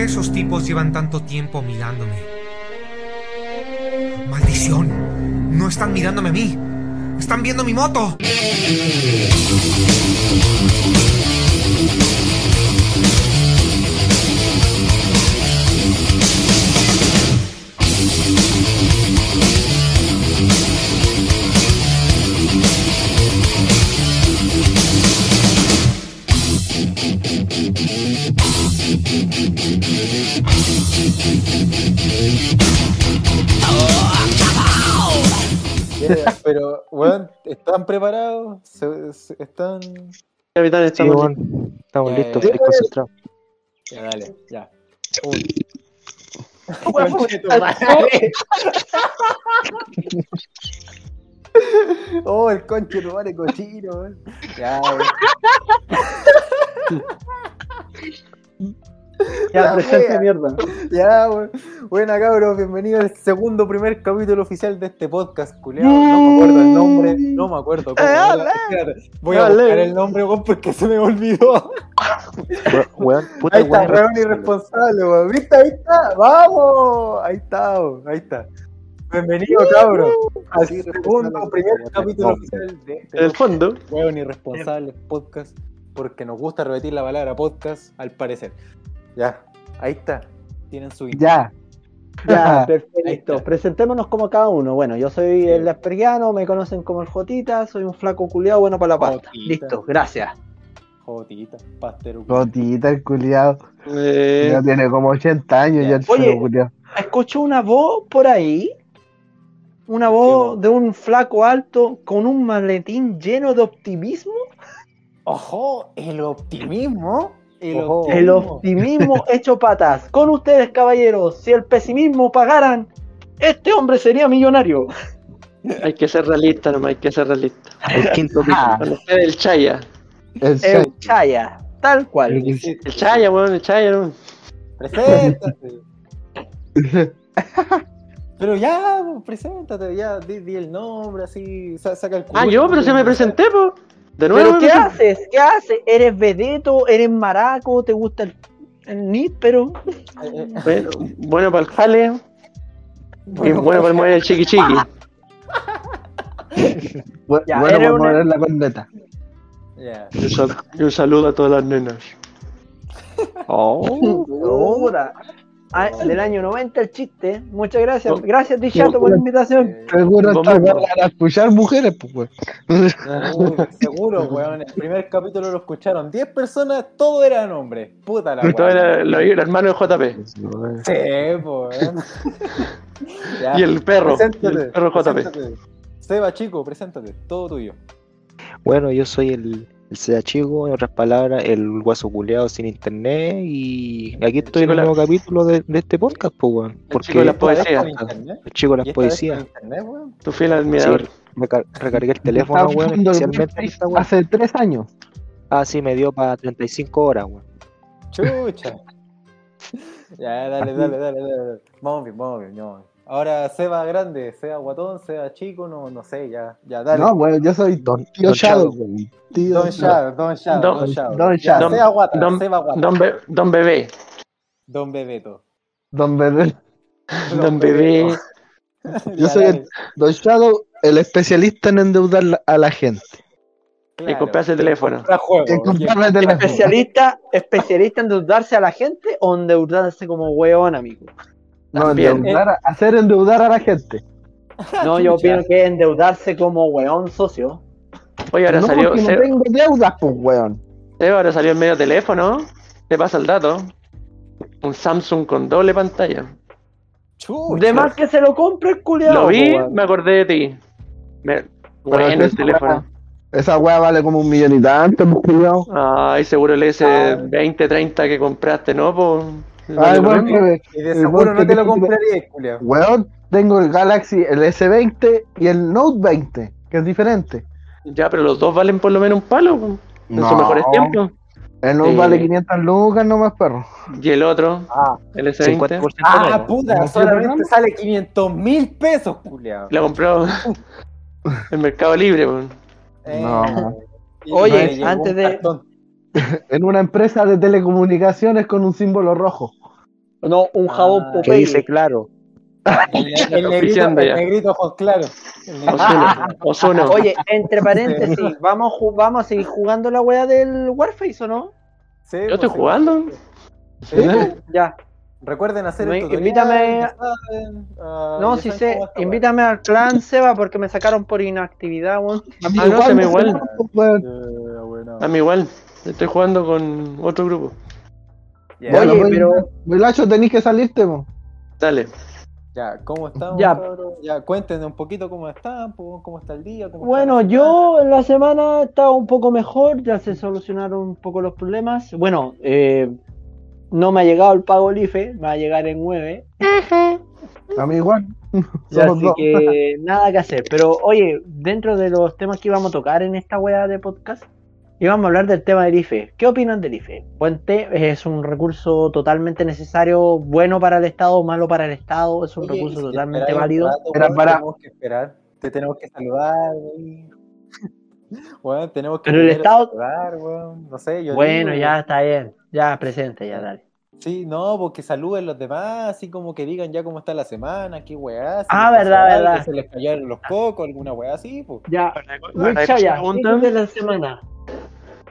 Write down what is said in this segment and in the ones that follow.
Esos tipos llevan tanto tiempo mirándome. ¡Maldición! No están mirándome a mí. ¡Están viendo mi moto! Pero, weón, ¿están preparados? ¿Se- se- ¿Están...? Capitán, Sí, estamos weón. Estamos Ya, listos, ya, estoy concentrado. Ya, dale, ya. Madre. Oh, el conche tu madre cochino, weón. Ya, weón. Ya, presente mierda. Ya, weón. Buena, cabros, bienvenido al segundo primer capítulo oficial de este podcast, culiado. No me acuerdo el nombre, no me acuerdo cómo Eh, Voy a buscar el nombre, weón, porque se me olvidó. We- Weón, puta Ahí está, weón irresponsable, weón. ¿Viste? Ahí está, vamos. Ahí está, weón. ahí está. Bienvenido, cabros, al segundo primer capítulo No. oficial de este el fondo, Weón irresponsable podcast, porque nos gusta repetir la palabra podcast, al parecer. Ya, ahí está. Tienen su intro. Ya. ya, perfecto. Presentémonos como cada uno. Bueno, yo soy el Aspergiano, me conocen como el Jotita, soy un flaco culiado bueno para la pasta. Jotita. Listo, gracias. Jotita, pastero. Gotita el culiado. Eh, Ya tiene como 80 años ya el Oye. solo culiado. escucho una voz por ahí. Una voz voz? de un flaco alto con un maletín lleno de optimismo. Ojo, el optimismo. El Ojo. optimismo. El optimismo hecho patas. Con ustedes, caballeros, si el pesimismo pagaran, este hombre sería millonario. Hay que ser realista, nomás hay que ser realista. El quinto Ah. El Chaya. El. Chaya, tal cual. El- El Chaya, weón, el Chaya, ¿no? Preséntate. Pero ya, pues, preséntate, ya, di, di el nombre, así, sa- saca el Ah, yo, pero se me presenté, po. De nuevo. ¿Pero qué haces? ¿Qué haces? ¿Eres vedeto? ¿Eres maraco? ¿Te gusta el, el níspero? Bueno, bueno para el jale. Y bueno para el mover el chiqui chiqui. Ya, Bueno, eres vamos a una- la corneta. Ya. Y un, sal- y un saludo a todas las nenas. Oh. Ah, del año 90 el chiste. Muchas gracias. Gracias, Dichato, por la invitación. Eh, Seguro para escuchar mujeres, pues, weón. Seguro, weón. El primer capítulo lo escucharon 10 personas, todo eran hombres. Puta la Todo weón. era lo- el hermano de JP. Sí, pues. Ya. Y el perro. y Preséntate, el perro JP. preséntate. Seba, chico, preséntate. Todo tuyo. Bueno, yo soy el, el Sea Chico, en otras palabras, el guaso culeado sin internet. Y aquí estoy en chico el la- nuevo capítulo de, de este podcast, pues, weón. Porque chico de la ¿Esta vez poesía. por internet? el chico de ¿Y las poesías. Tu fiel admirador. Sí, me car- recargué el teléfono, weón, el especialmente Face esta, weón. hace tres años. Ah, sí, me dio para 35 horas, weón. Chucha. ya, dale, dale, dale, dale. Vamos bien, vamos bien, vamos bien. Ahora Seba grande, Seba guatón, Seba chico, no, no sé, ya, ya, dale. No, weón, yo soy Don, tío Don Shadow, Shadow. weón. Tío Don Shadow, Don Shadow, Don- Don Shadow. Don Ya, Shadow. Seba guata, Don- Seba guata. Don, Be- Don Bebé. Don Bebeto. Don Bebé. Don Bebé. Yo Ya, soy el Don Shadow, el especialista en endeudar la- a la gente. Y Claro. comprarse el teléfono. En comprarme el teléfono. Especialista, especialista en endeudarse a la gente o endeudarse como weón, amigo. No, También. endeudar hacer endeudar a la gente. No, yo opino que es endeudarse como weón socio. Oye, ahora no, salió. que no Se- tengo deudas, pues, weón. Seba, ahora salió el medio teléfono. Te pasa el dato. Un Samsung con doble pantalla. Chucha. De más que se lo compre el culiado. Lo vi, po, weón. me acordé de ti. Me... Bueno, el teléfono. Esa weá vale como un millón y tanto, pues, culiao. Ay, seguro el S20, 30 que compraste, ¿no? Pues, Ay, weón, que- Y de seguro weón no te lo compraría, Julio. Weón, tengo el Galaxy, el S20 y el Note 20, que es diferente. Ya, pero los dos valen por lo menos un palo. En sus mejores tiempos. El Note Eh, vale 500 lucas nomás, perro. Y el otro, Ah, el S20, 50% ah menos. puta, ¿No solamente sale 500 mil pesos, Julio. la compró en Mercado Libre. pues. No. Oye, antes de-. En una empresa de telecomunicaciones con un símbolo rojo. No, un jabón Ah, Que Popeye. dice claro. El, el negrito, el negrito ojos. Osuno. Oye, entre paréntesis, ¿vamos, ¿vamos a seguir jugando la wea del Warface o no? Sí, Yo pues, estoy sí. jugando. Sí, Ya. Recuerden hacer Me- el tutorial. invítame- saben, No, saben sé. Invítame al clan Seba porque me sacaron por inactividad, weón. A mí Ah, no, se me igual. Eh. A mí igual. Estoy jugando con otro grupo. Ya, Bueno, Oye, pues, pero- Milacho, tenés que salirte, po. Dale. ya, ¿cómo estamos? Ya. Ya, cuéntenme un poquito cómo están, cómo está el día. Cómo está Bueno, la yo en la semana estaba un poco mejor, ya se solucionaron un poco los problemas. Bueno, eh, no me ha llegado el pago del IFE, me va a llegar en 9. A mí igual. Así dos. que nada que hacer. Pero oye, dentro de los temas que íbamos a tocar en esta wea de podcast, íbamos a hablar del tema del IFE. ¿Qué opinan del IFE? Puente es un recurso totalmente necesario, bueno para el Estado, malo para el Estado, es un Oye, recurso y si totalmente válido. rato, para- Tenemos que esperar. Te tenemos que saludar, güey. Bueno, tenemos que Pero el Estado- saludar, weón. No sé, yo Bueno, digo, ya está bien, ya presente, ya dale. Sí, no, porque saluden los demás, así como que digan ya cómo está la semana, qué weá. si Ah, verdad, algo, verdad. Se les cayeron los cocos, alguna weá así, pues. Ya, Chaya, preguntan, ¿qué de la semana?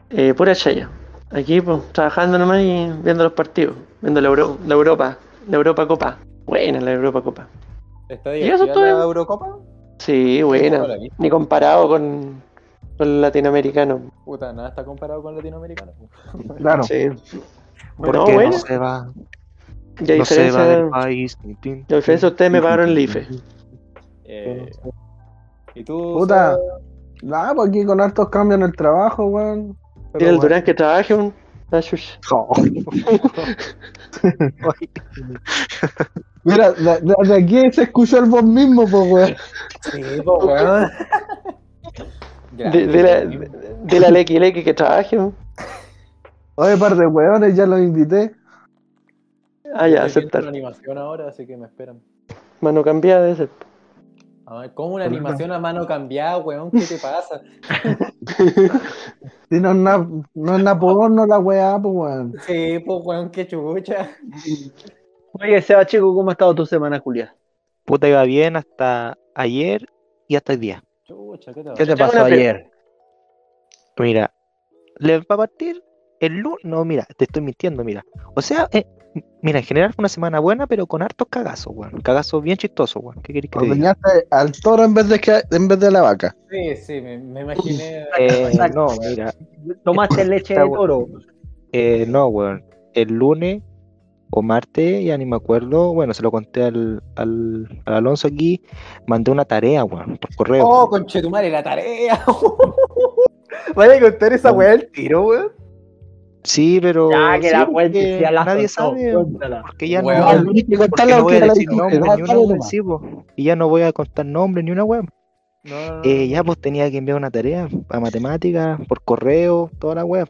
Eh, pura chaya. Aquí, pues, trabajando nomás y viendo los partidos. Viendo la, Euro- la Europa. La Europa Copa. Buena la Europa Copa. ¿Está ¿Y eso divertida todo? la Eurocopa? Sí, No buena. la. Ni comparado con, con el latinoamericano. Puta, nada está comparado con latinoamericano. Claro. Sí. ¿Por No, qué bueno. no se va? Y a No se va del país. Tin, tin, a diferencia ustedes me pagaron el IFE. Eh, ¿Y tú? Puta. Nada, pues aquí con hartos cambios en el trabajo, weón. Pero, Dile al weón, Durán que trabaje un. Chucha. Mira, de, aquí se escuchó el vos mismo, pues, weón. Sí, pues, weón. Di- Dile a- al XLX que trabaje. un. Oye, par de weones, ya los invité. Ah, ya, aceptar. una animación ahora, así que me esperan. Mano cambiada de ser. A ver, ¿cómo una animación a mano cambiada, weón? ¿Qué te pasa? Si no es nada no es porno la weá, pues, weón. Sí, pues, weón, qué chucha. Oye, Seba Chico, ¿cómo ha estado tu semana, Julia? Puta, iba bien hasta ayer y hasta el día. Chucha, ¿qué te ¿Qué te pasó ayer? Mira, le va a partir el lunes. No, mira, te estoy mintiendo, mira. O sea, eh, mira, en general fue una semana buena, pero con hartos cagazos, weón. Cagazos bien chistosos, weón. ¿Qué querés que te diga? Al toro en vez de que, en vez de la vaca. Sí, sí, me, me imaginé. Eh, Exacto, no, mira, ¿Tomaste leche de toro? eh, no, weón. El lunes o martes, ya ni me acuerdo. Bueno, se lo conté al, al, al Alonso aquí. Mandé una tarea, weón, por correo. Oh, conchetumare, la tarea. Vaya a contar esa weá al tiro, weón. Sí, pero. Ya, que sí, la porque ya la nadie soltó, sabe. cuéntala. Porque ya Weón. no. Porque no voy a decir nombre ni una sí, po. Y ya no voy a contar nombre ni una web. No, no, Eh, no. ya pues tenía que enviar una tarea a matemáticas, por correo, toda la web.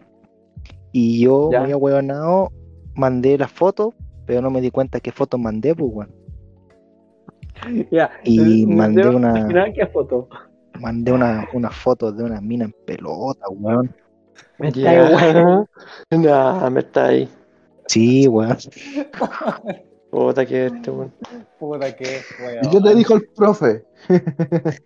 Y yo, Ya. muy ahueonado, mandé las fotos, pero no me di cuenta qué fotos mandé, pues, weón. Ya, Y eh, mandé una- ¿Qué foto? Mandé una, unas fotos de una mina en pelota, weón. Me está Ya. igual. Nah, me está ahí. Sí, weón. Puta que este, weón. Puta que, weón. ¿Y qué te dijo el profe?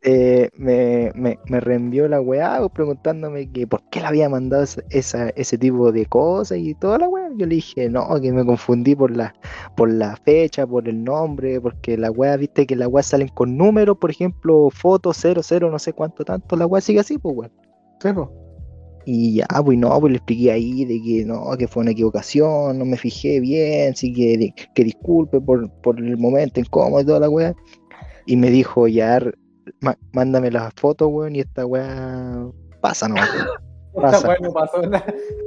Eh, me, me, me reenvió la weá pues, preguntándome que por qué le había mandado esa, esa- ese tipo de cosas y toda la weá. Yo le dije, no, que me confundí por la, por la fecha, por el nombre, porque la weá, viste que la weá salen con números, por ejemplo, foto 00, no sé cuánto tanto, la weá sigue así, pues weón. Sí, po. Y ya, pues no, pues le expliqué ahí de que no, que fue una equivocación, no me fijé bien, sí que, que disculpe por, por el momento incómodo y toda la weá. Y me dijo, ya, mándame las fotos, weón, y esta weá pasa, ¿no? Pasa. no pasó nada.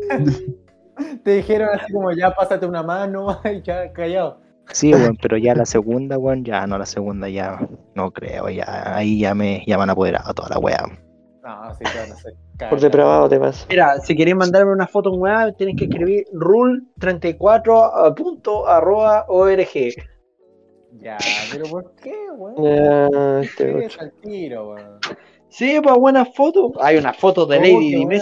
Te dijeron así como ya pásate una mano y ya callado. Sí, weón, pero ya la segunda, weón, ya no, la segunda ya no creo, ya ahí ya me, ya me han apoderado toda la weá. No, sí, claro, se Por depravado te pasa. Mira, si queréis mandarme una foto en web, tienes que escribir rule34.org. Ya, pero ¿por qué, weón? Ya, este, ¿Qué weón. es al tiro, weón? Sí, pues buenas fotos. Hay una foto de Lady weón.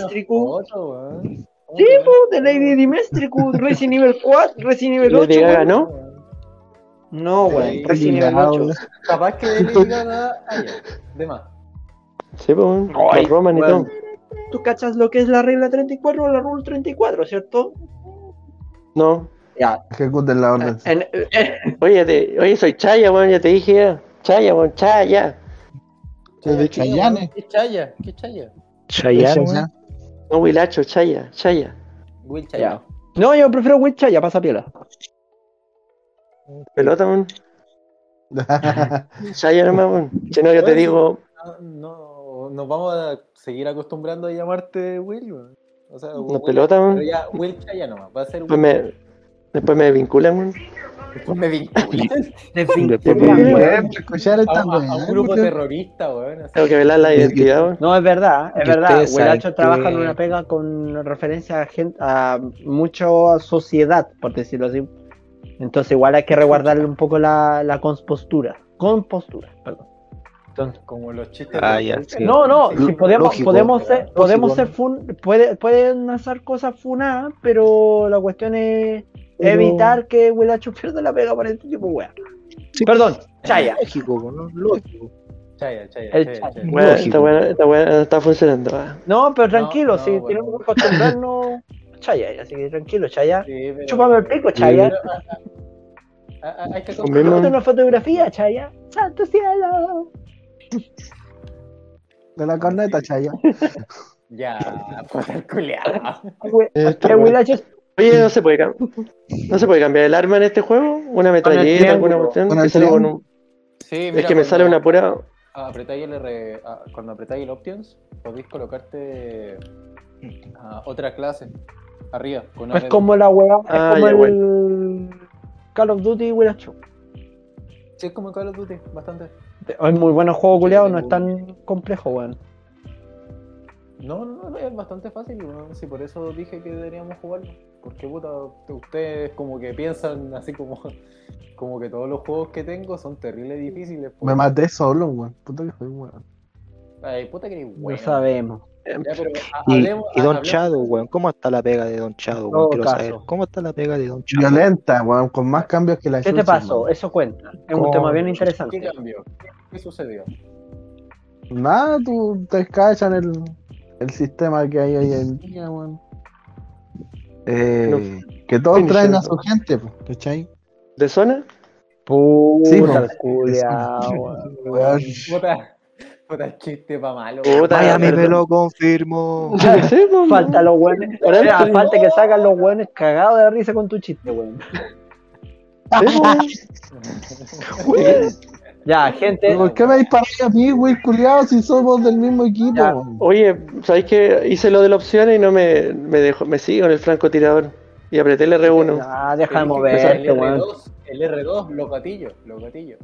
Sí, po, de Lady Dimitrescu, Resident Evil 4, Resident Evil 8. Lady Gaga. ¿no? No, weón, Resident Evil 8. Capaz que Lady Gaga haya. De más. Sí, pues, Ay, los Roman y weón. todo. ¿Tú cachas lo que es la regla 34 o la rule 34, cierto? No. Ya. Ejecuten la orden. En- Oye, te- oye, soy Chaya, weón, ya te dije ya. Chaya, weón, Chaya. ¿Qué de Chayanne? ¿Qué chaya? ¿Qué chaya? Chayanne, weón. No, Wilacho, Chaya, Chaya. Will ya. Chaya. No, yo prefiero Witcha, ya pasa piola. Pelota, weón. Chaya nomás, weón. Si no, yo te digo, No, no, nos vamos a seguir acostumbrando a llamarte Will, weón. O sea, una Will- pelota, Pero ya, Will Chaya nomás. Va a ser Después Will. me, después me vinculan, weón. Después me vinculan Después me- escuchar a, esta a- a un grupo terrorista, weón. Tengo que velar la identidad, weón. No, es verdad, es Que verdad. Huelacho trabaja en que- una pega con referencia a, gente, a mucha sociedad, por decirlo así. Entonces igual hay que resguardarle un poco la, la compostura. Compostura, perdón. Entonces, Como los chistes. Ah, ya, sí. no, no, si podemos, lógico, podemos ser, lógico, podemos ¿no? ser fun, puede, pueden hacer cosas funadas, pero la cuestión es Pero- evitar que Huelacho pierda la pega por este tipo wea. Sí. Perdón, Chaya. Lógico, ¿no? Lógico. Chaya, chaya, El chaya, Chaya. chaya. Weón, Lógico. esta weá esta weá no está funcionando, ah. No, pero tranquilo, no, si bueno. tenemos que acostumbrarnos Chaya, así que tranquilo, Chaya. Sí, pero- Chúpame el pico, Chaya. pero, ah, ah, ah, hay que una fotografía, Chaya. ¡Santo cielo! De la corneta, Chaya. Ya, puta es- Oye, no se puede no se puede cambiar el arma en este juego, una metralleta, alguna cuestión, Con que el salga con triángulo. un- Sí, es que me sale una pura Apretáis el R, ah, cuando apretáis el Options, podéis colocarte a otra clase arriba. Con Es como la weá, es Ah, como ya, el Call of Duty Willacho. Sí, es como Call of Duty, bastante. Es muy bueno el juego, culiado, no es tan complejo, weón. No, no, no, es bastante fácil. weón. Sí, por eso dije que deberíamos jugarlo. Porque, puta, ustedes como que piensan así como, como que todos los juegos que tengo son terribles difíciles. po. Me maté solo, weón. Puta que soy weón. Ay, puta que eres No bueno. sabemos. Ya, pero ha- Y, hablemos- y Don hablemos- Chado, weón. ¿Cómo está la pega de Don Chado, weón? Quiero caso. saber. ¿Cómo está la pega de Don Chado? Violenta, weón, con más cambios que la ¿Qué te pasó? Eso cuenta. Es un tema bien ¿Qué interesante. cambió? ¿Qué sucedió? Nada, tú te cachan el, el sistema que hay hoy en día, weón. Eh, que todos traen a su gente, pues, ¿cachai? de zona. Puta, Sí, culiao, weón. Puta, chiste pa' malo. Puta, Vaya, me lo confirmo. Falta los weones. Falta que sacan los weones cagados de risa con tu chiste, weón. Ya, gente. ¿Por qué me disparáis a mí, güey, culiado, si somos del mismo equipo? Ya. Oye, ¿sabéis que hice lo de la opción y no me, me dejó, me sigo en el francotirador? Y apreté el R1. Ya, deja de el moverte, weón. R2, el R2, los gatillos, los gatillos.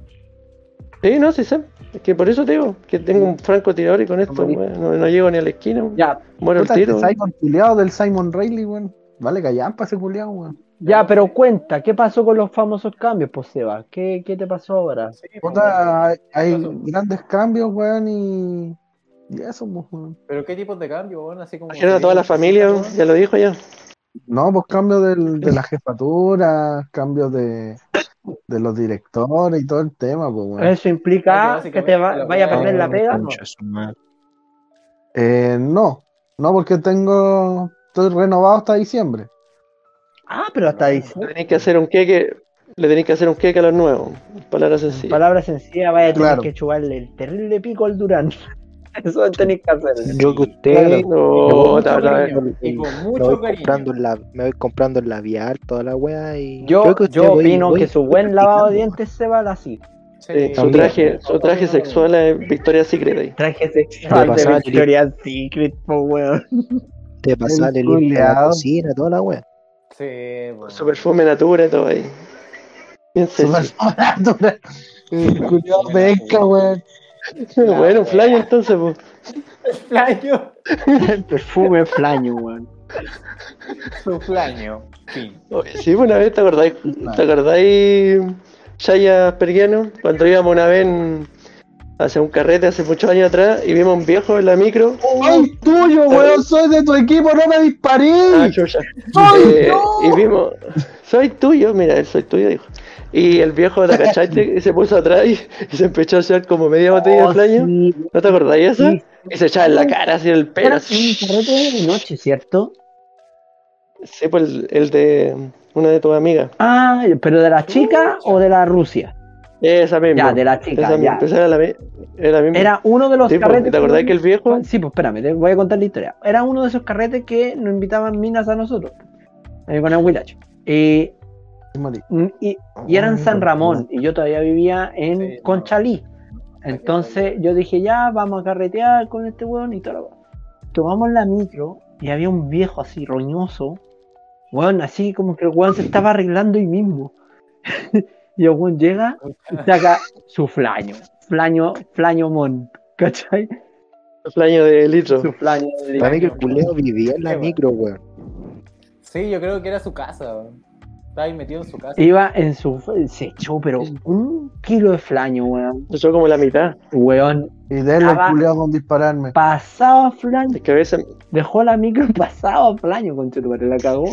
Sí, no, sí sé. Es que por eso te digo, que tengo un francotirador y con esto, no, no llego ni a la esquina. Ya, Muero el este tiro. Simon culiado del Simon Riley, weón. Vale, callampa ese culiado, weón. ya, pero cuenta, ¿qué pasó con los famosos cambios, pues, Seba? ¿Qué, qué te pasó ahora? Sí, Puta, hay, hay grandes cambios, weón, y. Y eso, pues, weón. Pero qué tipos de cambio, weón, así como. Imagínate a toda la familia, weón, ya lo dijo ya. No, pues cambios del, de la jefatura, cambios de, de los directores y todo el tema, pues, weón. ¿Eso implica Porque que te va- vaya a perder la weá- pega? No. Eh, no, no, porque tengo. Estoy renovado hasta diciembre. Ah, pero hasta Le diciembre. tenéis que hacer un queque, le tenéis que hacer un queque a los nuevos. Palabras sencillas. Palabra sencilla, vaya a tener Claro. que chuparle el terrible pico al Durán. Eso tenéis que hacer. Yo que usted No, mucho ta- cariño, Y con me mucho voy cariño. comprando el la- me voy comprando el labial, toda la wea y Yo, creo que usted yo voy- opino voy- que su buen lavado de dientes se va así. Sí, sí, su traje, su traje sexual es Victoria's Secret ahí. Traje Me sexual de Victoria's Secret, po, weón. Te pasar El limpia la cocina, toda la wea. Sí, weón. Con su perfume natura y todo ahí. Bien Super sexy. sobrenatural. El culiado bueno, un fly entonces, pues. Flaño. El perfume flaño, weón. Su flaño. Fin. Oye, Sí, una vez, ¿te acordáis? ¿Te acordáis, Shaya Perguiano? Cuando íbamos una vez en, hace un carrete hace muchos años atrás y vimos a un viejo en la micro. ¡Soy tuyo, weón! ¡Soy de tu equipo! ¡No me disparé! Ah, chucha. ¡Soy Eh, y vimos, soy tuyo, mira, él soy tuyo, dijo. Y el viejo, ¿te cachaste? Y se puso atrás y, y se empezó a hacer como media botella Oh, de sí. ¿No te acordás de eso? Sí. Y se echaba en la cara así en el pelo. Era así. un carrete de noche, ¿cierto? Sí, pues el, el de una de tus amigas. Ah, pero de la chica o de la Rusia. Esa misma. Ya, de la chica, Esa, ya. esa era la, era la misma. Era uno de los Sí, pues, carretes. ¿Te acordás que el viejo? Sí, pues espérame, te voy a contar la historia. Era uno de esos carretes que nos invitaban minas a nosotros. eh, con el. Y, Morí. Y, y era en San Ramón. Y yo todavía vivía en. Conchalí. Entonces yo dije, ya, vamos a carretear con este weón y todo lo Tomamos la micro y había un viejo así, roñoso. Weón, así como que el weón se estaba arreglando ahí mismo. y el weón llega y saca su flaño. Flaño, flaño mon. ¿Cachai? Flaño de litro. Su flaño. Para mí que el culeo vivía en la micro, weón. Sí, yo creo que era su casa. weón. Estaba ahí metido en su casa. Iba en su. Se echó, pero un kilo de flaño, weón. Eso como la mitad. Weón. Y Estaba- el culeado con dispararme. Pasaba flaño. Es que a veces Dejó la micro pasado flaño, con la cagó.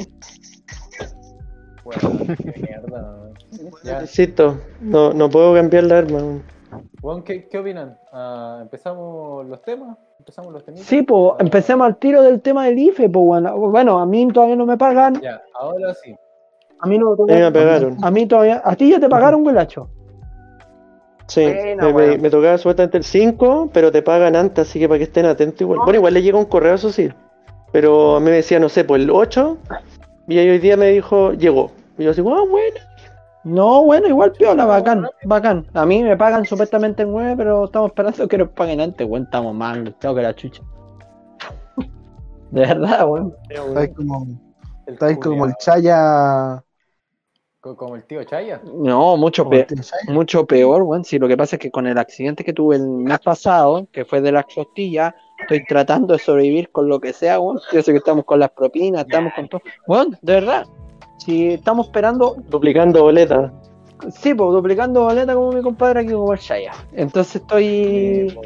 Weón, qué mierda. weón. Ya. necesito. No, no puedo cambiar la arma. Weón, ¿qué, qué opinan? Ah, ¿Empezamos los temas? ¿Empezamos los temitas? Sí, pues empecemos al tiro del tema del IFE, pues bueno. Bueno, a mí todavía no me pagan. Ya, ahora sí. A mí no A mí me pegaron. A mí todavía. A ti ya te pagaron, Huelacho. Sí, me, tocaba supuestamente el 5, pero te pagan antes, así que para que estén atentos igual. Bueno, igual le llega un correo, eso sí. Pero a mí me decía, no sé, pues el 8, y ahí hoy día me dijo, llegó. Y yo así, ah, bueno. No, bueno, igual piola, bacán, bacán. A mí me pagan supuestamente en 9, pero estamos esperando que nos paguen antes, weón. Estamos más angustiados que la chucha. De verdad, weón. Estáis como, El estáis como el. Chaya. Co- Como el tío Chaya. No, mucho tío Chaya. Mucho peor, weón. Sí, lo que pasa es que con el accidente que tuve el mes pasado, que fue de las costillas, estoy tratando de sobrevivir con lo que sea, weón. Yo sé que estamos con las propinas, estamos con todo. Weón, de verdad. Si estamos esperando, Duplicando boletas. sí, pues duplicando boleta como mi compadre aquí como el Shaya. Entonces estoy.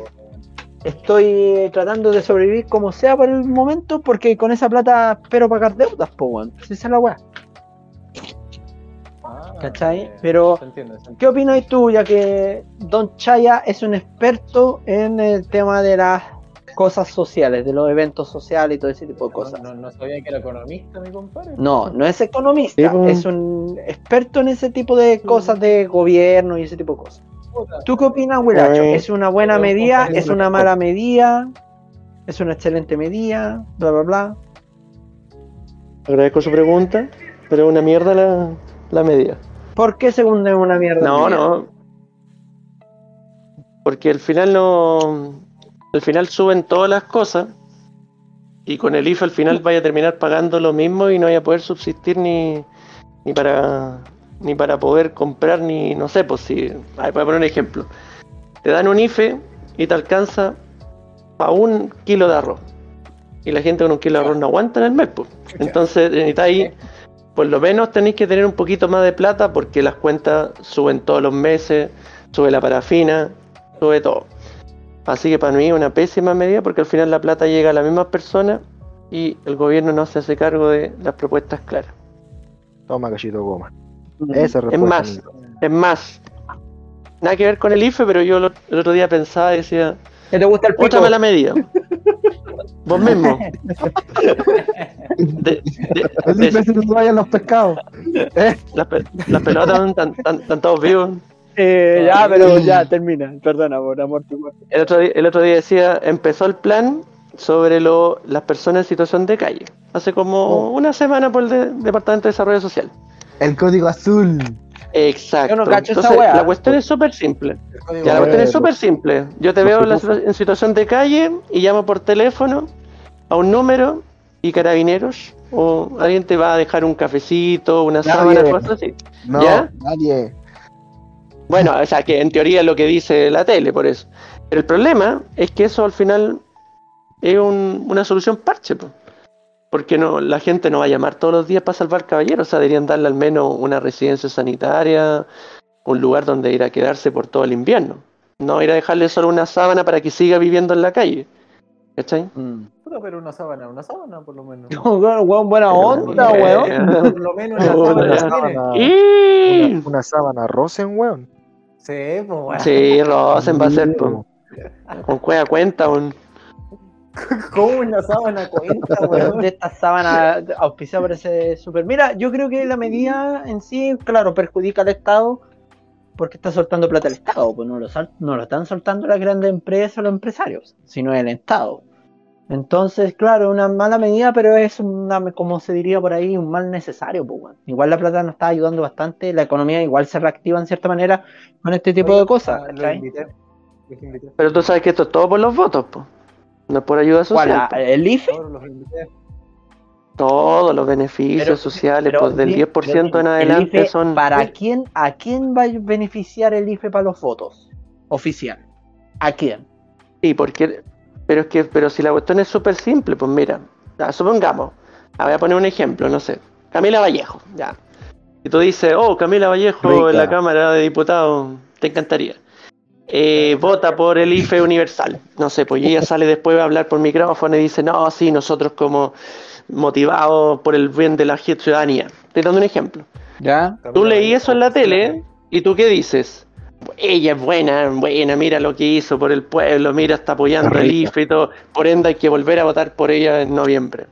Estoy tratando de sobrevivir como sea por el momento, porque con esa plata espero pagar deudas, pues, weón. Si esa es la weá. ¿Cachai? eh, Pero- se entiende, se entiende. ¿Qué opinas tú, ya que Don Chaya es un experto en el tema de las cosas sociales, de los eventos sociales y todo ese tipo de cosas? No, no, no sabía que era economista, mi compadre. No, no es economista, Sí, pues. es un experto en ese tipo de cosas de gobierno y ese tipo de cosas. ¿Tú qué opinas, Wilacho? Eh, ¿Es una buena medida? ¿Es una mala medida? ¿Es una excelente medida? Bla, bla, bla. Agradezco su pregunta, pero es una mierda la, la medida. ¿Por qué según es una mierda? No, no. Porque al final no. Al final suben todas las cosas. Y con el IFE al final vaya a terminar pagando lo mismo y no vaya a poder subsistir ni, ni para ni para poder comprar ni no sé, pues si. voy a poner un ejemplo. Te dan un IFE y te alcanza a un kilo de arroz. Y la gente con un kilo de arroz no aguanta en el mes, pues. Entonces necesitáis por lo menos tenéis que tener un poquito más de plata porque las cuentas suben todos los meses, sube la parafina, sube todo. Así que para mí es una pésima medida porque al final la plata llega a las mismas personas y el gobierno no se hace cargo de las propuestas claras. Toma, cachito goma. Mm. Esa Es respuesta. más, es más, nada que ver con el IFE, pero yo lo- el otro día pensaba y decía, ¿Qué te gusta el pico? escúchame la medida. Vos mismo. De- de- Es de- que vayan los pescados. las, pe- las pelotas están, están- están todos vivos. Eh, ya, pero ya, termina. Perdona, por amor tu El otro, día, el otro día decía, empezó el plan sobre lo, las personas en situación de calle. Hace como Oh. una semana por el de- Departamento de Desarrollo Social. El código azul. Exacto. Yo no cacho esa Entonces, weá. la cuestión es súper simple. Ya, la cuestión es súper simple. Yo te veo en, situación de calle y llamo por teléfono a un número y carabineros o alguien te va a dejar un cafecito, una sábana, cosas así. No, ¿Ya? nadie. Bueno, o sea, que en teoría es lo que dice la tele, por eso. Pero el problema es que eso al final es un- una solución parche, po. Porque no, la gente no va a llamar todos los días para salvar caballeros, o sea, deberían darle al menos una residencia sanitaria, un lugar donde ir a quedarse por todo el invierno. No ir a dejarle solo una sábana para que siga viviendo en la calle. ¿Cachai? Mm. Pero una sábana, una sábana por lo menos. Weón, buena onda, weón. Por lo menos una sábana sábana, ¡Y! una, una sábana rosen, weón. Sí, pues weón. Sí, Rosen va a ser po, con cueva cuenta. Un... ¿Cómo una sábana cuenta, weón? de esta sábana auspiciada por ese super. Mira, yo creo que la medida en sí, claro, perjudica al Estado porque está soltando plata al Estado, pues no lo, sal- no lo están soltando las grandes empresas o los empresarios, sino el Estado. Entonces, claro, una mala medida, pero es una, como se diría por ahí, un mal necesario, pues bueno. Igual la plata nos está ayudando bastante, la economía igual se reactiva en cierta manera con este tipo de cosas. Ah. Pero tú sabes que esto es todo por los votos, po. No es por ayuda social. ¿El IFE? Todos los beneficios Pero- sociales, Pero, pues del di- 10% pero en el adelante IFE, son. ¿Para quién, a quién va a beneficiar el IFE para los votos? Oficial. ¿A quién? Sí, porque. Pero es que, pero si la cuestión es súper simple, pues mira, ya, supongamos, voy a poner un ejemplo, no sé, Camila Vallejo, ya. Y tú dices, oh, Camila Vallejo Rica. en la Cámara de Diputados, te encantaría. Eh, vota por el IFE universal. No sé, pues ella sale después a hablar por micrófono y dice, no, sí, nosotros como motivados por el bien de la ciudadanía. Estoy dando un ejemplo. ¿Ya? Tú leí eso en la tele y tú qué dices? Ella es buena, buena, mira lo que hizo por el pueblo, mira, está apoyando el. IFE y todo. Por ende hay que volver a votar por ella en noviembre.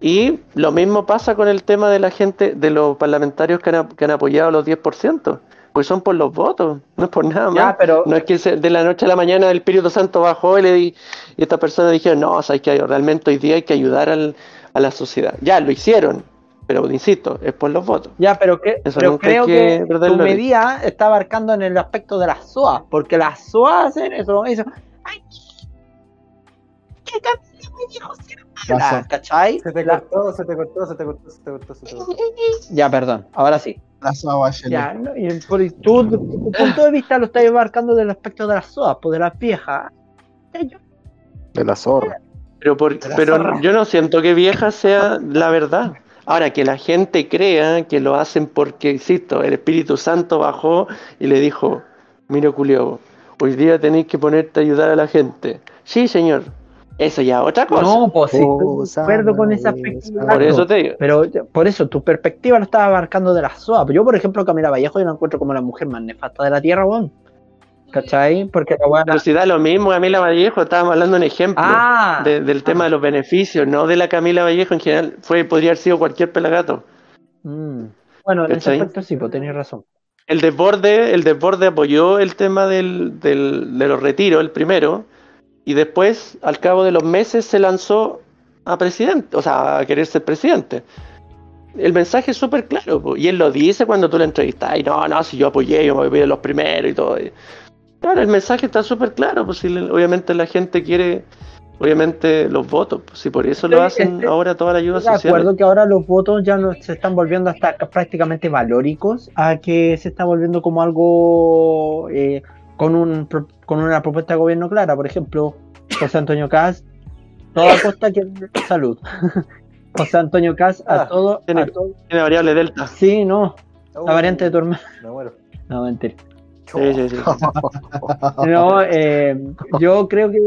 Y lo mismo pasa con el tema de la gente, de los parlamentarios que han, que han apoyado los 10%, pues son por los votos, no es por nada más. Ya, pero No es que se- de la noche a la mañana el Espíritu Santo bajó y, le di- y esta persona dijeron, no, o sea, hay que, realmente hoy día hay que ayudar al- a la sociedad. Ya, lo hicieron, pero insisto, es por los votos. Ya, pero, que, Eso pero creo que que, tu medida está abarcando en el aspecto de las SOA, porque las SOA hacen eso, eso. ¡Ay! ¿Qué se mala, Pasó. ¿Cachai? Se te cortó, se te cortó, se te cortó, se te cortó, se te cortó. Ya, perdón, ahora sí. La Bachelet. Ya, no, y por tu, tu- punto de vista lo estás abarcando del aspecto de las SOA, pues de las viejas. De la zorra. Pero, por, Pero pero zorra. yo no siento que vieja sea la verdad. Ahora, que la gente crea que lo hacen porque, insisto, el Espíritu Santo bajó y le dijo, mira Culio, hoy día tenéis que ponerte a ayudar a la gente. Sí, señor. Eso ya es otra cosa. No, pues sí, Oh, estoy de acuerdo con ese sana aspecto. esa. por Exacto. eso te digo. Pero por eso, tu perspectiva lo estaba abarcando de la SOA. Yo, por ejemplo, Camila Vallejo, yo la encuentro como la mujer más nefasta de la tierra, weón. ¿Cachai? Porque la weona. Pero si da lo mismo Camila Vallejo, estábamos hablando de un ejemplo Ah, de- del tema de los beneficios, no de la Camila Vallejo en general. Fue, podría haber sido cualquier pelagato. mm. Bueno, en ese aspecto sí, pues tenéis razón. El desborde, el desborde apoyó el tema del, del- de los retiros, el primero, y después, al cabo de los meses, se lanzó a presidente, o sea, a querer ser presidente. El mensaje es súper claro, po, y él lo dice cuando tú le entrevistas, y no, no, si yo apoyé, yo me voy de los primeros y todo. y- Claro, el mensaje está súper claro, pues si le- obviamente la gente quiere, obviamente, los votos, pues si por eso lo hacen ahora toda la ayuda Estoy de social. acuerdo que ahora los votos ya no se están volviendo hasta prácticamente valóricos, a que se está volviendo como algo eh, con, un, pro- con una propuesta de gobierno clara. Por ejemplo, José Antonio Caz, toda costa que. Salud. José Antonio Caz, a Ah, todo. tiene- a todo- Tiene variable delta. Sí, no, la Uh, variante de tu hermano. Me muero. No, mentira. Sí, sí, sí. No, eh, yo creo que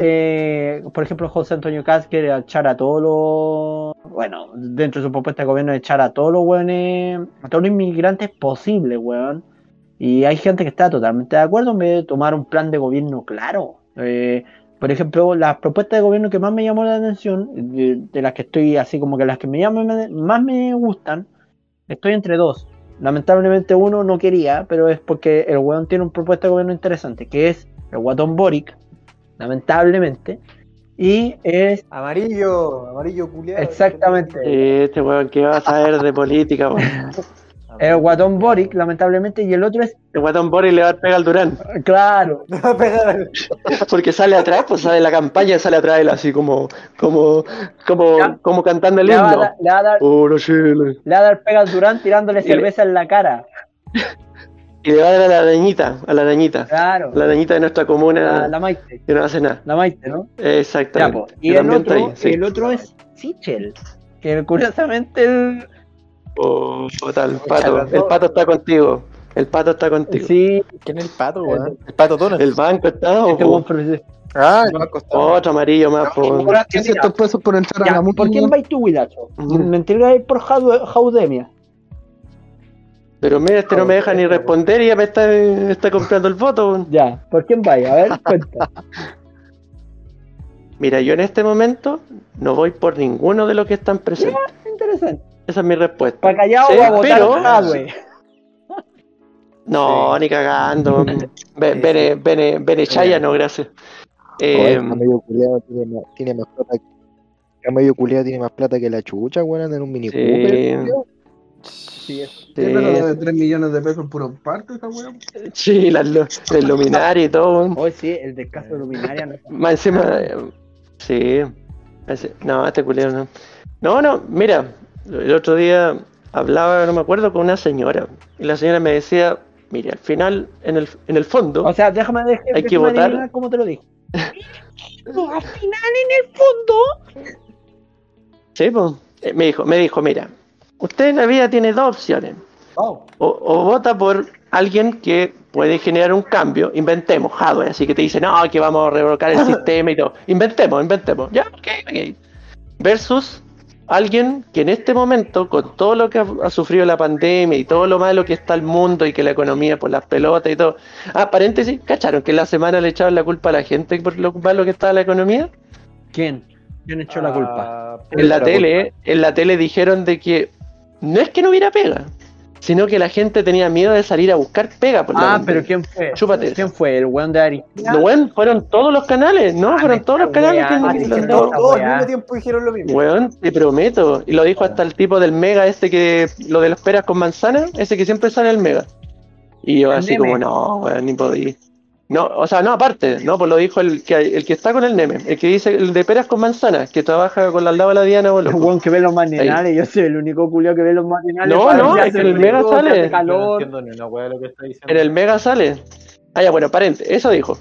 Eh, por ejemplo, José Antonio Caz quiere echar a todos los. Bueno, dentro de su propuesta de gobierno, echar a todos los weones, a todos los inmigrantes posibles, weón. Y hay gente que está totalmente de acuerdo en vez de tomar un plan de gobierno claro. Eh, por ejemplo, las propuestas de gobierno que más me llamó la atención, de, de las que estoy así como que las que me llaman, más me gustan, estoy entre dos. Lamentablemente uno no quería, pero es porque el weón tiene una propuesta de gobierno interesante, que es el guatón Boric, lamentablemente, y es Amarillo, amarillo culiado. Exactamente. Sí, Este weón que va a saber de política, weón. el guatón Boric, lamentablemente, y el otro es, El guatón Boris le va a pegar al Durán. claro, Me va a pegar. Porque sale atrás, pues sale la campaña, sale atrás él así como, como, como, Ya. como cantando el le va, a himno. dar- le va a dar, Puro Chile. le va a dar pega al Durán tirándole Y le- cerveza en la cara. Y le va a dar a la arañita, a la arañita. Claro, La arañita de nuestra comuna la, la Maite, que no hace nada. la Maite, ¿no? Exactamente. Ya, po. Y el otro, ahí, sí. el otro es Sichel, que curiosamente el, El Pucha, pato, el pato está contigo. El pato está contigo. Sí, ¿Quién es el pato, weón? El pato Donald. El banco está. o este. Ah, el banco está. Otro amarillo más. po. Ahora 300 pesos por entrar a la ¿Por quién vais tú, Wilacho? ¿Me entregas por Jaude- Jaudemia? Pero mira, este no me deja ni responder y ya me está, está comprando el voto. Ya, ¿por quién vais? A ver, cuenta. Mira, yo en este momento no voy por ninguno de los que están presentes. Interesante. Esa es mi respuesta. ¿Para callado Sí, o a votar pero-? No, ni cagando. Be- Bene, Bene, Bene Chaya, no, gracias. Joder, Eh, Camello culiao tiene más, tiene más plata. Camello culiao tiene más plata que la chucha, weón, en un mini Sí. Cooper. Sí, es- Sí, de 3 millones de pesos por parte esa weá. sí, la, lu- el luminario y todo. weón. Hoy sí, el descanso de luminaria no Más encima, eh, sí. Ese- No, este culero no. No, no, mira, el otro día hablaba, no me acuerdo, con una señora. Y la señora me decía, mire, al final, en el, en el fondo, O sea, déjame, dejar Hay que votar. cómo te lo digo. No, al final, en el fondo. sí, pues, me dijo, me dijo, mira, usted en la vida tiene dos opciones. Oh, O, o vota por alguien que puede generar un cambio, inventemos hardware, así que te dice, no, que vamos a revocar el sistema y todo. Inventemos, inventemos. Ya, ok, ok. Versus alguien que en este momento, con todo lo que ha, ha sufrido la pandemia y todo lo malo que está el mundo y que la economía por las pelotas y todo. Ah, paréntesis, ¿cacharon que en la semana le echaron la culpa a la gente por lo malo que está la economía? ¿Quién? ¿Quién echó la culpa? En la tele, en la tele dijeron de que no es que no hubiera pega, sino que la gente tenía miedo de salir a buscar pega por la Ah, pero ¿quién fue? Chúpate. ¿Quién fue? ¿El weón de Ari? No, weón, fueron todos los canales, ¿no? fueron todos los canales que ah, que Todos al mismo tiempo dijeron lo mismo. Weón, te prometo. Y lo dijo hasta el tipo del Mega, este que. Lo de las peras con manzana, ese que siempre sale el Mega. Y yo El así como, no, weón, ni podí. No, o sea, no, aparte, no, pues lo dijo el que, el que está con el Neme, el que dice el de peras con manzana, que trabaja con la lado de la Diana, El boludo. weón que ve los matinales, yo soy el único culio que ve los matinales. No, no, hace el Mega sale. no ni una de lo que está diciendo. En el Mega sale. Ah, ya, bueno, parente, eso dijo.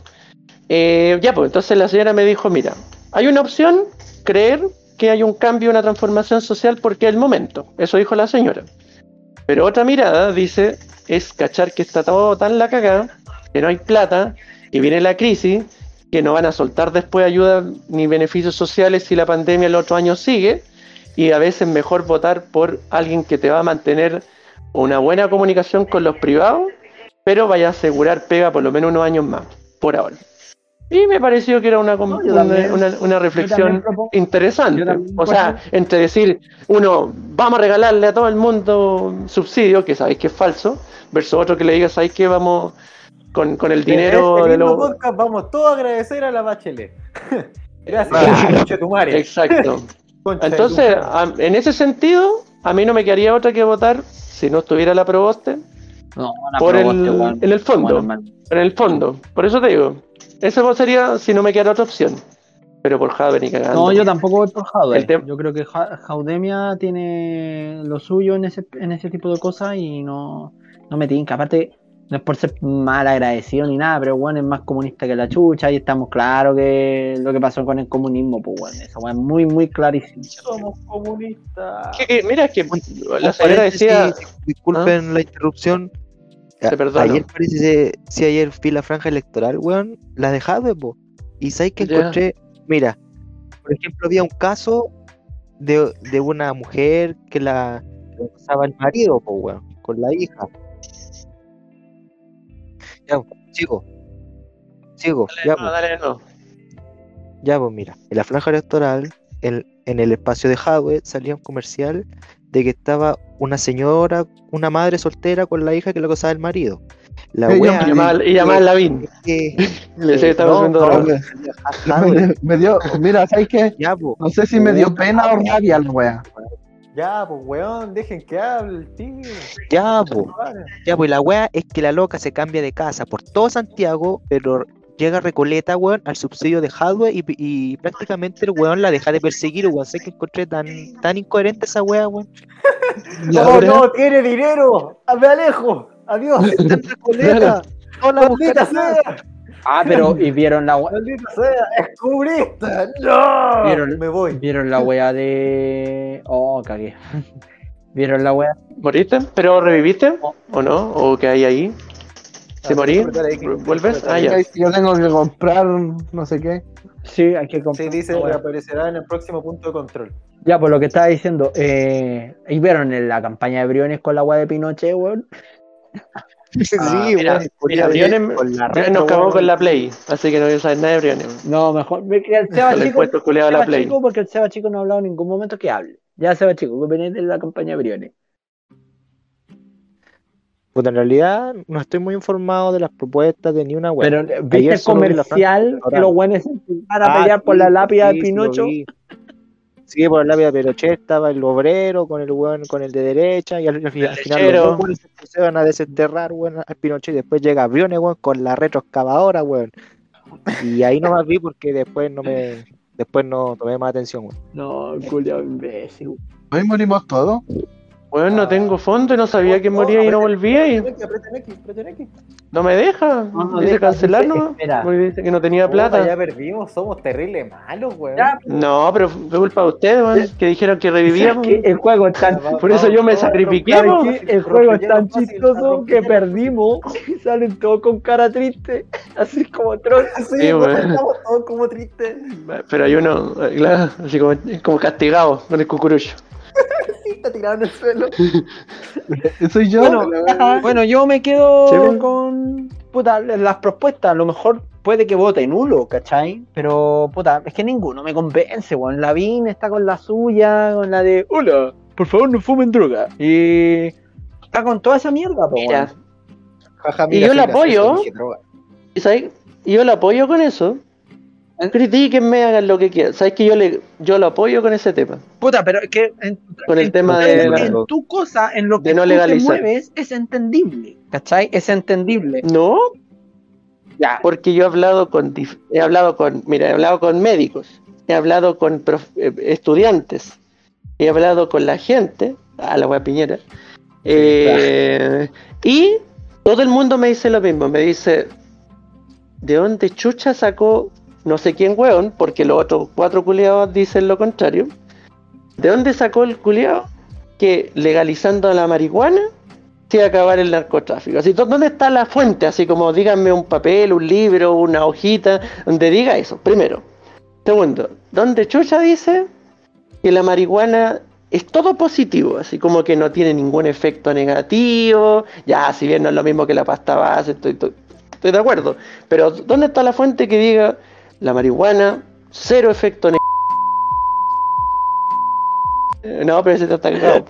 Eh, ya, pues entonces la señora me dijo, mira, hay una opción, creer que hay un cambio, una transformación social porque es el momento. Eso dijo la señora. Pero otra mirada dice, es cachar que está todo tan la cagada, que no hay plata, que viene la crisis, que no van a soltar después ayuda ni beneficios sociales si la pandemia el otro año sigue, y a veces mejor votar por alguien que te va a mantener una buena comunicación con los privados pero vaya a asegurar pega por lo menos unos años más, por ahora. Y me pareció que era una, No, una, también- una- una reflexión propongo- interesante. O sea, entre decir, uno, vamos a regalarle a todo el mundo subsidio, que sabéis que es falso, versus otro que le diga, sabéis que vamos con, con el dinero este de los... podcast vamos todos a agradecer a la Bachelet. Gracias. Exacto. Entonces, a- en ese sentido, a mí no me quedaría otra que votar, si no estuviera la proboste, No, la por el, proboste, weón. en el fondo. Bueno. En el fondo, por eso te digo, eso sería si no me quedara otra opción. Pero por Jave ni cagando. No, yo tampoco voy por Jaude. El tem- Yo creo que Ja- Jaudemia tiene lo suyo en ese, en ese tipo de cosas y no, no me tinca. Aparte, no es por ser mal agradecido ni nada, pero bueno, es más comunista que la chucha y estamos claros que lo que pasó con el comunismo, pues bueno, eso es muy, muy clarísimo. Somos comunistas. Que- que- mira, es que la señora decía. Disculpen la interrupción. Te A- perdono. Ayer parece, si ayer fui la franja electoral, weón, la de Jadwe, po. Y sabes que encontré, mira, por ejemplo, había un caso de, de una mujer que la que pasaba el marido, po, weón, con la hija. Ya, sigo. Sigo, ya, No, po. dale, no. Ya, pues mira, en la franja electoral, en, en el espacio de Jadwe, salía un comercial de que estaba una señora, una madre soltera con la hija que le acosaba el marido. La Eh, yo wea Y llamaba, y Lavín. que- Le decía que estaba No, Me, me dio, mira, ¿sabes qué? ya, po. No sé si me dio pena o rabia la wea. Ya, pues weón, dejen que hable el tío. Ya, po. Ya, pues la wea es que la loca se cambia de casa por todo Santiago, pero llega Recoleta, weón, al subsidio de Hadwe y, y prácticamente el weón la deja de perseguir, weón. Sé que encontré tan, tan incoherente esa wea, weón. No, no, tiene dinero. Me alejo. Adiós. Recoleta. No Ah, pero y vieron la we- Maldita sea. Es comunista. No. Vieron- Me voy. vieron la wea de. Oh, cagué. ¿Vieron la weá? ¿Moriste? ¿Pero reviviste? ¿O no? ¿O que hay ahí? ¿Se morí? ¿Vuelves? Ah, ya. Yo tengo que comprar no sé qué. Sí, hay que comprar. Sí, dice que weá. aparecerá en el próximo punto de control. Ya, por lo que estaba diciendo, eh, ¿y vieron en la campaña de Briones con la weá de Pinochet, weón? Sí, Ah, mira, mira, Briones, la Briones retro, nos cagó con la Play, así que no voy a saber nada de Briones. No, mejor. El Seba Chico, a la Play. Chico, porque el Seba Chico no ha hablado en ningún momento que hable. Ya, Seba Chico, ¿qué opináis de la campaña de Briones? Puta, en realidad no estoy muy informado de las propuestas de ni una web. Pero, ¿viste el comercial que los buenos se empezaron a Ah, pelear por la lápida sí, de Pinocho? Sí, por la lápida de Pinochet estaba el obrero con el weón con el de derecha y al, al final, al final los dos se- se van a desenterrar weón, al Pinochet y después llega Briones weón, con la retroexcavadora weón. Y ahí no más vi porque después no me después no tomé más atención weón. No, culiao imbécil. Hoy morimos todos. Bueno, no tengo fondo y no sabía que moría y no volvía y no me deja. No, no dice deja, cancelar, dice, ¿no? dice que no tenía plata. Ya perdimos, somos terribles malos, weón. No, pero fue culpa de ustedes, weón, que dijeron que revivíamos. que el juego es tan, Por eso yo me sacrifiqué, el juego es tan chistoso que perdimos y salen todos con cara triste, así como troll. Sí, weón. estamos todos como tristes. Pero hay uno, eh, claro, así como, como castigado con el cucurucho. Sí, está tirado en el suelo. Soy yo. Bueno, bueno, yo me quedo con puta, las propuestas. A lo mejor puede que vote nulo, ¿cachai? Pero puta, es que ninguno me convence, weón. Lavín está con la suya, con la de hola, por favor no fumen droga. Y está con toda esa mierda, po, Mira, weón. Jaja, Y yo la apoyo. ¿y yo lo apoyo con eso. Critíquenme, hagan lo que quieran. ¿Sabes que yo le yo lo apoyo con ese tema? Puta, pero es que en, Con el en tema tu- de en, en tu cosa, en lo que no tú te mueves, es entendible, ¿cachai? Es entendible. No, Ya, porque yo he hablado con he hablado con, mira, he hablado con médicos, he hablado con prof- eh, estudiantes, he hablado con la gente, a la wea piñera, eh, y todo el mundo me dice lo mismo, me dice, ¿de dónde chucha sacó no sé quién weón? Porque los otros cuatro culiados dicen lo contrario. ¿De dónde sacó el culiado que legalizando la marihuana se iba a acabar el narcotráfico? Así, ¿dó- ¿dónde está la fuente? Así como díganme un papel, un libro, una hojita, donde diga eso, primero. Segundo, ¿dónde Chucha dice que la marihuana es todo positivo? Así como que no tiene ningún efecto negativo. Ya, si bien no es lo mismo que la pasta base, estoy, estoy, estoy de acuerdo. Pero ¿dónde está la fuente que diga la marihuana, cero efecto negativo? No, pero ese está tan cagado.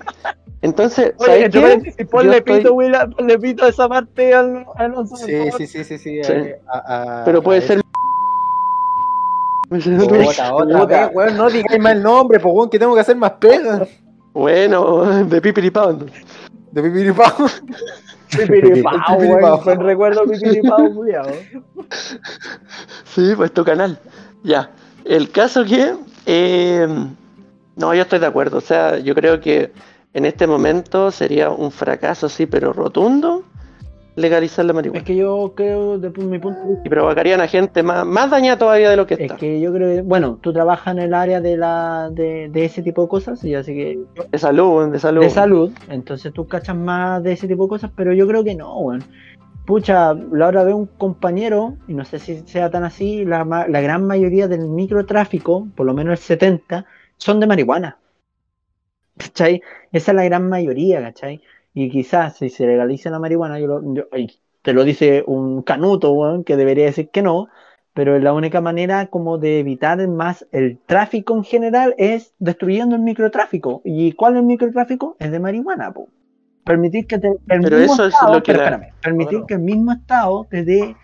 Entonces, Oye, ¿sabes qué? paréntesis, ponle Yo estoy- pito, Willa, ponle pito a esa parte al, al Sí, sí, sí, sí, sí. Sí. eh, a- a- Pero puede a ser. Otra vez, weón, no digáis mal nombre, pues, weón, que tengo que hacer más pega. Bueno, de pipiripao. De pipiripao. Pipiripao, weón, buen recuerdo pipiripao, culiao. Sí, pues tu canal. Ya. El caso que. eh, no, yo estoy de acuerdo. O sea, yo creo que en este momento sería un fracaso, sí, pero rotundo, legalizar la Es marihuana. que yo creo, desde mi punto de vista, Y provocarían a gente más, más dañada todavía de lo que es está. que yo creo que, bueno, tú trabajas en el área de la de, de ese tipo de cosas, y así que De salud, de salud. de salud, entonces tú cachas más de ese tipo de cosas, pero yo creo que no, weón. Pucha, la hora veo un compañero, y no sé si sea tan así, la, la gran mayoría del microtráfico, por lo menos el 70, son de marihuana. ¿Cachai? Esa es la gran mayoría, ¿cachai? Y quizás si se legaliza la marihuana, yo lo- yo- te lo dice un canuto, que debería decir que no, pero la única manera como de evitar más el tráfico en general es destruyendo el microtráfico. ¿Y cuál es el microtráfico? Es de marihuana, po. Permitir que te, el Pero mismo eso es estado- lo que pero la- espérame, permitir Bueno. que el mismo estado te dé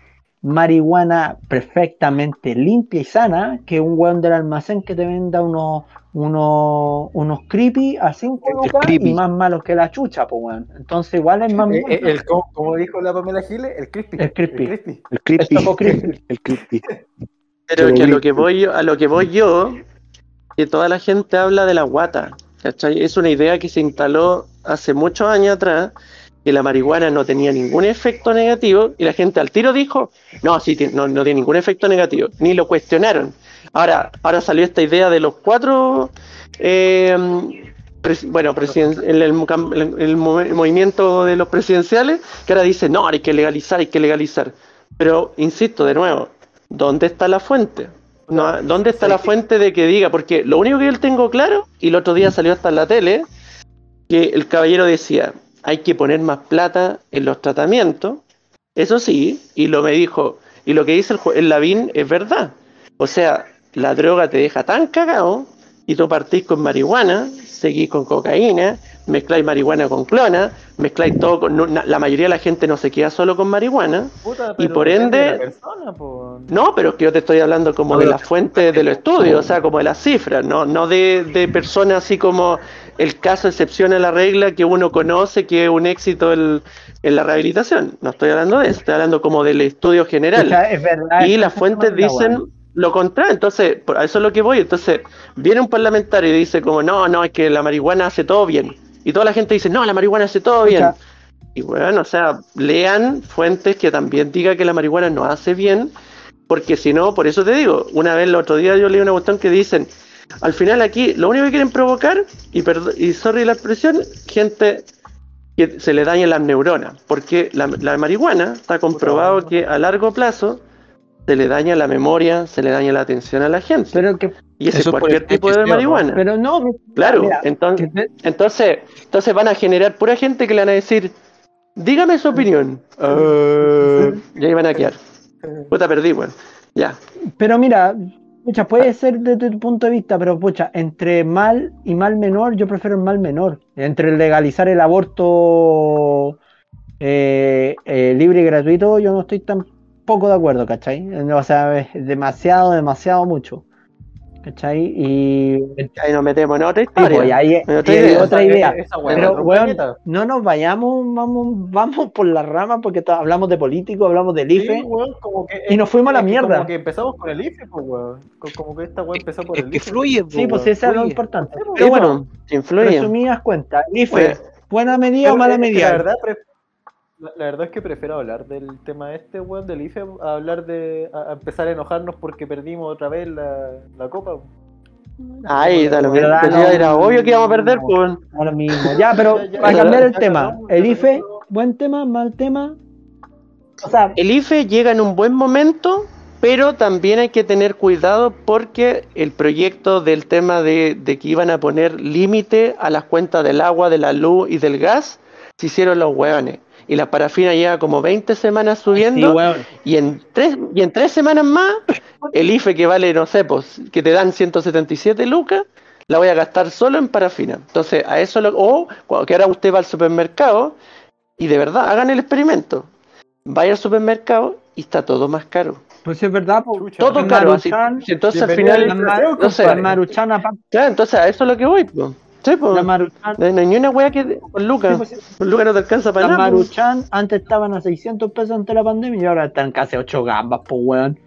marihuana perfectamente limpia y sana que un weón del almacén que te venda unos unos unos creepy a 5 El lucas creepy. y más malos que la chucha, pues weón. Entonces igual es más Eh, bueno. eh, el, como, como dijo la Pamela Giles, el crispy. El crispy. El. El creepy. El. El creepy. Pero que a lo que voy yo, a lo que voy yo, que toda la gente habla de la guata. ¿cachai? Es una idea que se instaló hace muchos años atrás, que la marihuana no tenía ningún efecto negativo, y la gente al tiro dijo, no, sí, no, no tiene ningún efecto negativo, ni lo cuestionaron. Ahora, ahora salió esta idea de los cuatro eh, pres- bueno, presiden- el, el movimiento de los presidenciales, que ahora dice, no, hay que legalizar, hay que legalizar. Pero, insisto, de nuevo, ¿dónde está la fuente? No, ¿Dónde está la fuente de que diga? Porque lo único que yo tengo claro, y el otro día salió hasta en la tele, que el caballero decía, hay que poner más plata en los tratamientos, eso sí, y lo me dijo, y lo que dice el, el Lavín es verdad. O sea, la droga te deja tan cagado y tú partís con marihuana, seguís con cocaína, mezcláis marihuana con clona, mezcláis todo con... no- na- la mayoría de la gente no se queda solo con marihuana. Puta, Y por ende- persona. No, pero es que yo te estoy hablando como de las fuentes de los estudios, o sea, como de las cifras, no, no de, de personas así como el caso excepción a la regla que uno conoce que es un éxito el- en la rehabilitación. No estoy hablando de eso, estoy hablando como del estudio general. O sea, es verdad. Y las fuentes dicen lo contrario, entonces, por- a eso es lo que voy. Entonces, viene un parlamentario y dice como, no, no, es que la marihuana hace todo bien. Y toda la gente dice, no, la marihuana hace todo bien. Y bueno, o sea, lean fuentes que también diga que la marihuana no hace bien, porque si no, por eso te digo, una vez el otro día yo leí una cuestión que dicen, al final aquí lo único que quieren provocar, y, y sorry la expresión, gente que se le dañen las neuronas, porque la, la marihuana está comprobado que a largo plazo se le daña la memoria, se le daña la atención a la gente. Pero que. y ese es eso cualquier tipo de marihuana. Pero no. claro, mira, entonces, te- entonces, entonces van a generar pura gente que le van a decir, dígame su opinión. Ah, y ahí van a quedar. Puta, perdí, weón. Ya. Pero mira, pucha, puede ser desde tu punto de vista, pero pucha, entre mal y mal menor, yo prefiero el mal menor. Entre legalizar el aborto eh, eh, libre y gratuito, yo no estoy tan poco de acuerdo, ¿cachai? O sea, es demasiado, demasiado mucho. ¿Cachai? Y Ahí nos metemos en otra Sí, pues, y historia. ahí En otra y idea. otra Esa- idea. esa weá, Pero, weón, planeta. no nos vayamos, vamos, vamos por la rama porque hablamos de político, hablamos del Sí, IFE. weón, como que- Y nos fuimos a la mierda. Como que empezamos con el IFE, pues, weón. Co- Como que esta weá empezó por Es el que IFE. fluye, po, Sí, pues weón, esa es lo importante. Sí, Pero bueno, pues, influye. resumidas cuentas, IFE, Bueno. ¿buena medida Pero o mala medida? La verdad, la, la verdad es que prefiero hablar del tema este, weón, del IFE, a hablar de. a, a empezar a enojarnos porque perdimos otra vez la, la copa. Ay, da lo mismo. da lo ya era obvio que íbamos a perder, mismo. pues. Ahora mismo. Ya, pero Ya, ya, para ya, cambiar el tema, el IFE, buen tema, mal tema. O sea, El IFE llega en un buen momento, pero también hay que tener cuidado porque el proyecto del tema de, de que iban a poner límite a las cuentas del agua, de la luz y del gas, se hicieron los hueones. Y la parafina lleva como 20 semanas sí, subiendo y, en tres, y en tres semanas más el IFE que vale, no sé, pues, que te dan 177 lucas, la voy a gastar solo en parafina. Entonces, a eso lo... O cuando que ahora usted va al supermercado y de verdad, hagan el experimento. Vaya al supermercado y está todo más caro. Pues es verdad, pues, Chucha, Todo caro, así. Entonces al final, no sé, la compadre. Maruchan, aparte, claro, entonces a eso es lo que voy, pues. Sí, pues. la Maruchan, No hay ni una wea que con Lucas. Sí, pues, Con Lucas no te alcanza para nada. pues. Maruchan antes estaban a 600 pesos antes de la pandemia y ahora están casi a 8 gambas, pues weón.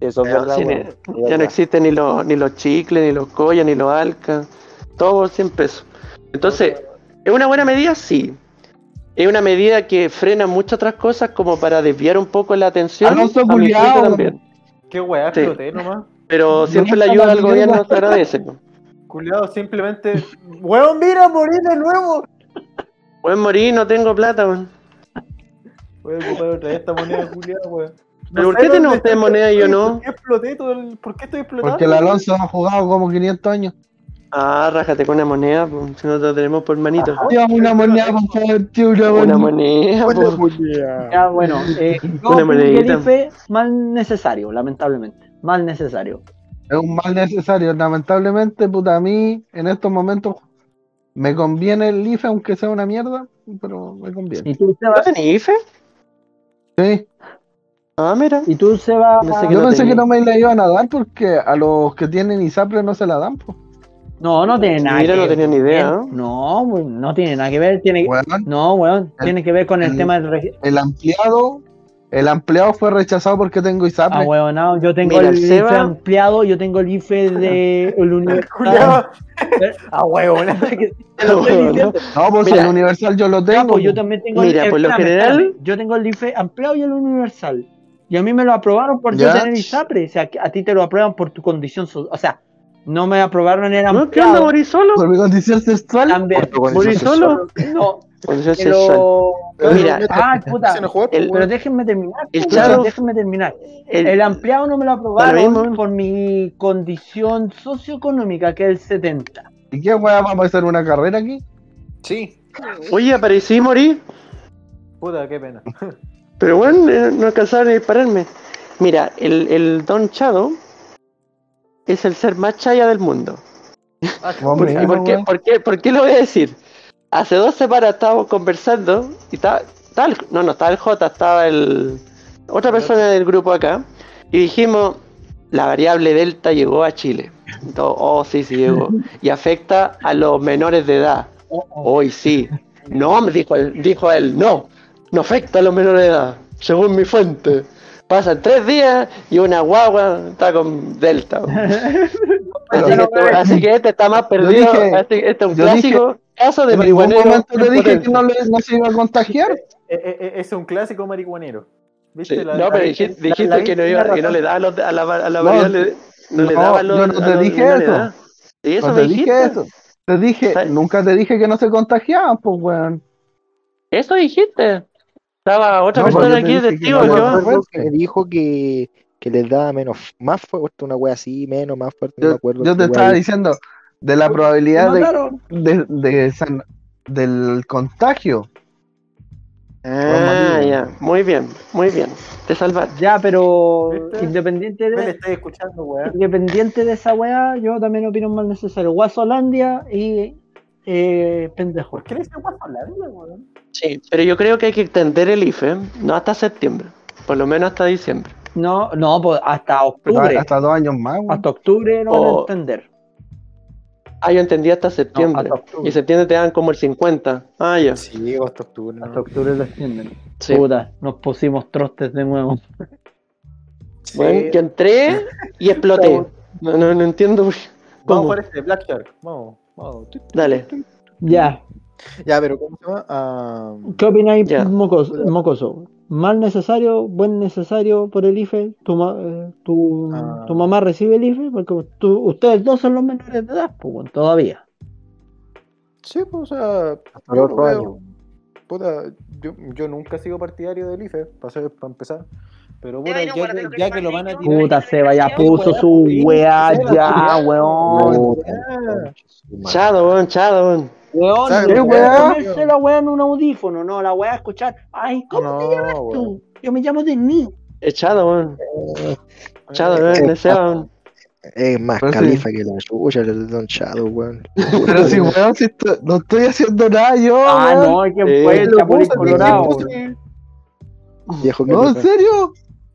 Eso es Ya, verdad, weón, es ya no existen ni los, ni los chicles, ni los collas, ni los alcas. Todo por 100 pesos. Entonces, ¿es una buena medida? Sí. Es una medida que frena muchas otras cosas como para desviar un poco la atención. Alonso también. Qué weá, Sí. nomás. Pero siempre la ayuda la al gobierno se agradece. Culeado, simplemente. Weón, mira, morí de nuevo. Pueden morir, no tengo plata, weón. Voy a ocupar otra vez esta moneda, culiado, weón. ¿Pero por qué dónde ustedes moneda y yo no? ¿Por qué exploté todo el... ¿Por qué estoy explotando? Porque el Alonso ha jugado como 500 años. Ah, rájate con una moneda, pues, si no te tenemos por manito. Tío, una moneda, por favor, tío, una Una moneda. moneda, pues. Ya, bueno, eh, Una monedita. IFE mal necesario, lamentablemente. Mal necesario. Es un mal necesario. Lamentablemente, puta, a mí en estos momentos me conviene el IFE, aunque sea una mierda, pero me conviene. ¿Y tú, ¿No Seba? tenés IFE? Sí. Ah, mira. ¿Y tú? Pensé que Yo no pensé tenía. que no me la iban a dar porque a los que tienen ISAPRE no se la dan. Pues. No, no tiene nada Mira, que no ver. tenía ni idea, ¿no? No, pues, no tiene nada que ver. Tiene... Weón, No, weón, El- tiene que ver con el el- tema del regi- el empleado, el empleado fue rechazado porque tengo ISAPRE. Ah, weón, no, yo tengo Mira, el el IFE Seba- ampliado, yo tengo el IFE de el Universal. Ah, te estoy No. No, pues Mira. el universal yo lo Ya, tengo. pues yo pues. también tengo Mira, el por lo general- yo tengo el IFE ampliado y el universal. Y a mí me lo aprobaron por yo tener ISAPRE. O sea, a ti te lo aprueban por tu condición social. O sea, No me aprobaron el ¿No? ¿Qué onda, ampliado. morí solo? Por mi condición sexual. También. Por tu ¿Morí condición solo? No. Pero. Pero Mira, Ah, puta. el- Pero déjenme terminar. El Charo- Déjenme terminar. El- El ampliado no me lo aprobaron por mi condición socioeconómica, que es el 70. ¿Y qué weá vamos a hacer una carrera aquí? Sí. Oye, aparecí, morí. Puta, qué pena. Pero bueno, eh, no alcanzaron a dispararme. Mira, el, el Don Chado es el ser más chaya del mundo. ¿Por, y por qué, por, qué, por qué lo voy a decir? Hace dos semanas estábamos conversando y estaba, estaba el- no, no estaba el J, estaba el otra persona del grupo acá y dijimos la variable delta llegó a Chile. Entonces, oh, sí, sí llegó. Y afecta a los menores de edad. Hoy sí. No, me dijo él, dijo él, no, no afecta a los menores de edad, según mi fuente. Pasan tres días y una guagua está con delta. Así que, este, así que este está más perdido. dije- así este es un clásico caso de En ningún marihuanero. momento te en dije que no, le- no se iba a contagiar. Eh, eh, eh, es un clásico marihuanero. ¿Viste? Sí, La- no, pero la- dijiste, la- dijiste la- que no, iba, que no le daba a, los- a la, a la No, variable, no, le no, daba a los, yo no a te los dije eso. edad. Sí, eso no me te dije dijiste. eso. Te dije, ¿Sabes? nunca te dije que no se contagiaban, pues weón. Eso dijiste. Estaba otra No, persona pues te aquí de dije testigo. no Yo me dijo que, que les daba menos, más fuerte, una wea así, menos, más fuerte. no me Yo, acuerdo yo te estaba diciendo de la Me probabilidad de, de, de san- del contagio. Ah, ya. Muy bien, muy bien. Te salvaste. Ya, pero ¿Viste? independiente Me de, estoy escuchando, weón. independiente de esa weá, yo también opino mal necesario. Guasolandia y eh, pendejo. ¿Por qué le Guasolandia, weón? Sí, pero yo creo que hay que extender el IFE, no hasta septiembre, por lo menos hasta diciembre. No, no, pues hasta octubre. Hasta dos años más, weón. Hasta octubre no van a O- entender. Ah, yo entendí hasta septiembre. hasta y septiembre te dan como el 50. Ah, ya. Sí, hasta octubre. Hasta octubre lo extienden. Sí. Puta, nos pusimos trostes de nuevo. Bueno, yo entré y exploté. No, no, no entiendo. qué. Vamos ¿Cómo? por este, Black Shark. Vamos, vamos. Dale. Ya, Ya, pero ¿cómo se llama? Ah, ¿qué opináis, mocoso? ¿Mal necesario? ¿Buen necesario por el IFE? ¿Tu, ma- eh, tu, Ah. tu mamá recibe el IFE? Porque tú- ustedes dos son los menores de edad, pues, bueno, todavía. sí, pues, o sea, yo veo. Puta, yo, yo nunca he sido partidario del IFE, para, ser- para empezar. Pero Ay, ya, que, lo ya que van a tirar. Puta, Seba ya puso su weá ya, weón. Chado, weón, chado, weón. Weón, ¿Sabes, no qué weá? ponerse la weá en un audífono, no, la weá es escuchar. Ay, ¿cómo te llamas weón. tú? Yo me llamo Denis. Echado, weón. Chado, weón, ese weón. Es más Pero sí. califa que la chucha, el Don Shadow, weón. Pero si, weón, si esto- no estoy haciendo nada yo, Ah, weón. no, que Eh, fue el Chapulín Colorado. Viejo No, en serio.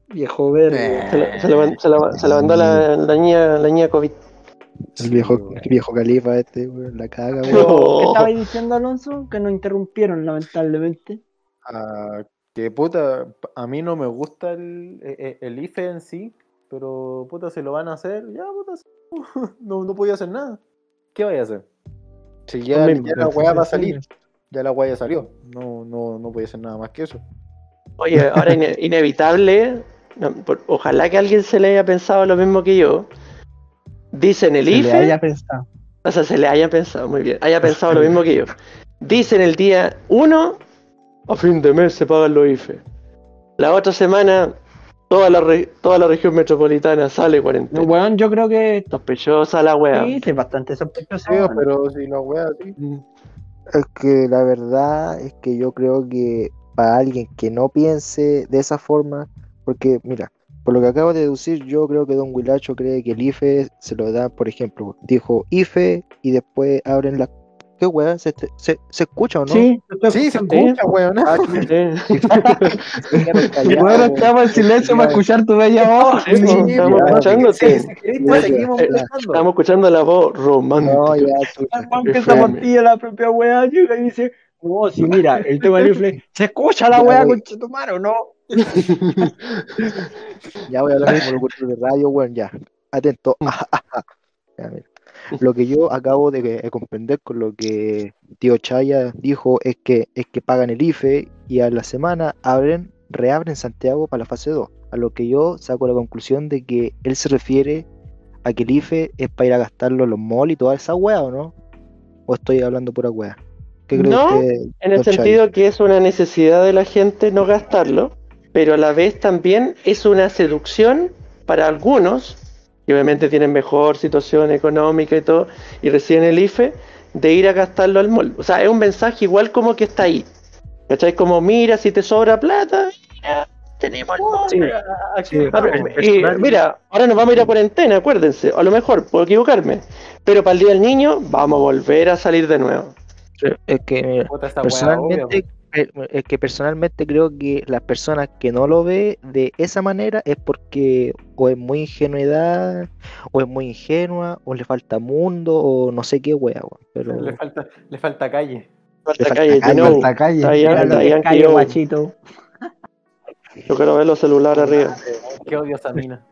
Viejo verde. Se lo mandó la, la niña, la niña COVID. El viejo, el viejo califa este, weón, la caga, weón. ¿Qué No. estabais diciendo, Alonso? Que nos interrumpieron, lamentablemente. Ah, que puta, a mí no me gusta el, el, el IFE en sí, pero puta, si lo van a hacer, ya puta, no, no podía hacer nada. ¿Qué voy a hacer? Si ya, la weá va a salir. Ya la weá ya salió. No, no, no podía hacer nada más que eso. Oye, ahora ine- inevitable, no, por- ojalá que alguien se le haya pensado lo mismo que yo. Dicen el Se le IFE, haya pensado. o sea, se le haya pensado, muy bien, haya pensado lo mismo que yo. Dicen el día 1, a fin de mes se pagan los IFE. La otra semana, toda la, re- toda la región metropolitana sale cuarentena. Weón, yo creo que Sospechosa la wea. sí, es bastante sospechoso. Sí, weón. pero si la weá así. Es que la verdad es que yo creo que para alguien que no piense de esa forma, porque mira, por lo que acabo de deducir, yo creo que Don Wilacho cree que el IFE se lo da, por ejemplo, dijo IFE y después abren la... ¿Qué weá? ¿Se, se, se escucha o no? Sí, Sí, se escuchando. escucha, weón. Ah, sí. Bueno, estamos en silencio para escuchar tu bella voz. Sí, Sí, estamos. Sí, seguimos molestando. Estamos escuchando la voz romántica. No, ya, tú- Al Juan que FM. esa pastilla la propia weá llega y dice, no, si mira, el tema del IFE, ¿se escucha la weá güey. con Chetumaro o no? Ya voy a hablar como locutor de radio, weón, ya. Atento. Ya, mira. Lo que yo acabo de eh, comprender con lo que tío Chaya dijo es que es que pagan el IFE y a la semana abren, reabren Santiago para la fase 2. A lo que yo saco la conclusión de que él se refiere a que el IFE es para ir a gastarlo en los malls y toda esa weá, ¿o no? ¿O estoy hablando pura weá? ¿Qué cree No, usted, En el sentido que es una necesidad de la gente no gastarlo, pero a la vez también es una seducción para algunos, que obviamente tienen mejor situación económica y todo, y reciben el IFE, de ir a gastarlo al mall. O sea, es un mensaje igual como que está ahí. ¿Cachai? Como, mira, si te sobra plata, mira, tenemos el mall. Sí, sí, Ah, y, mira, ahora nos vamos a ir a cuarentena, acuérdense. A lo mejor, puedo equivocarme. Pero para el Día del Niño, vamos a volver a salir de nuevo. es que mira, personalmente es que personalmente creo que las personas que no lo ve de esa manera es porque o es muy ingenuidad o es muy ingenua o le falta mundo o no sé qué wea weón, pero Le falta, le falta calle. Falta falta calle, calle, know. Falta calle. Calle, yo. guachito. Yo quiero ver los celulares arriba. Qué odiosa mina.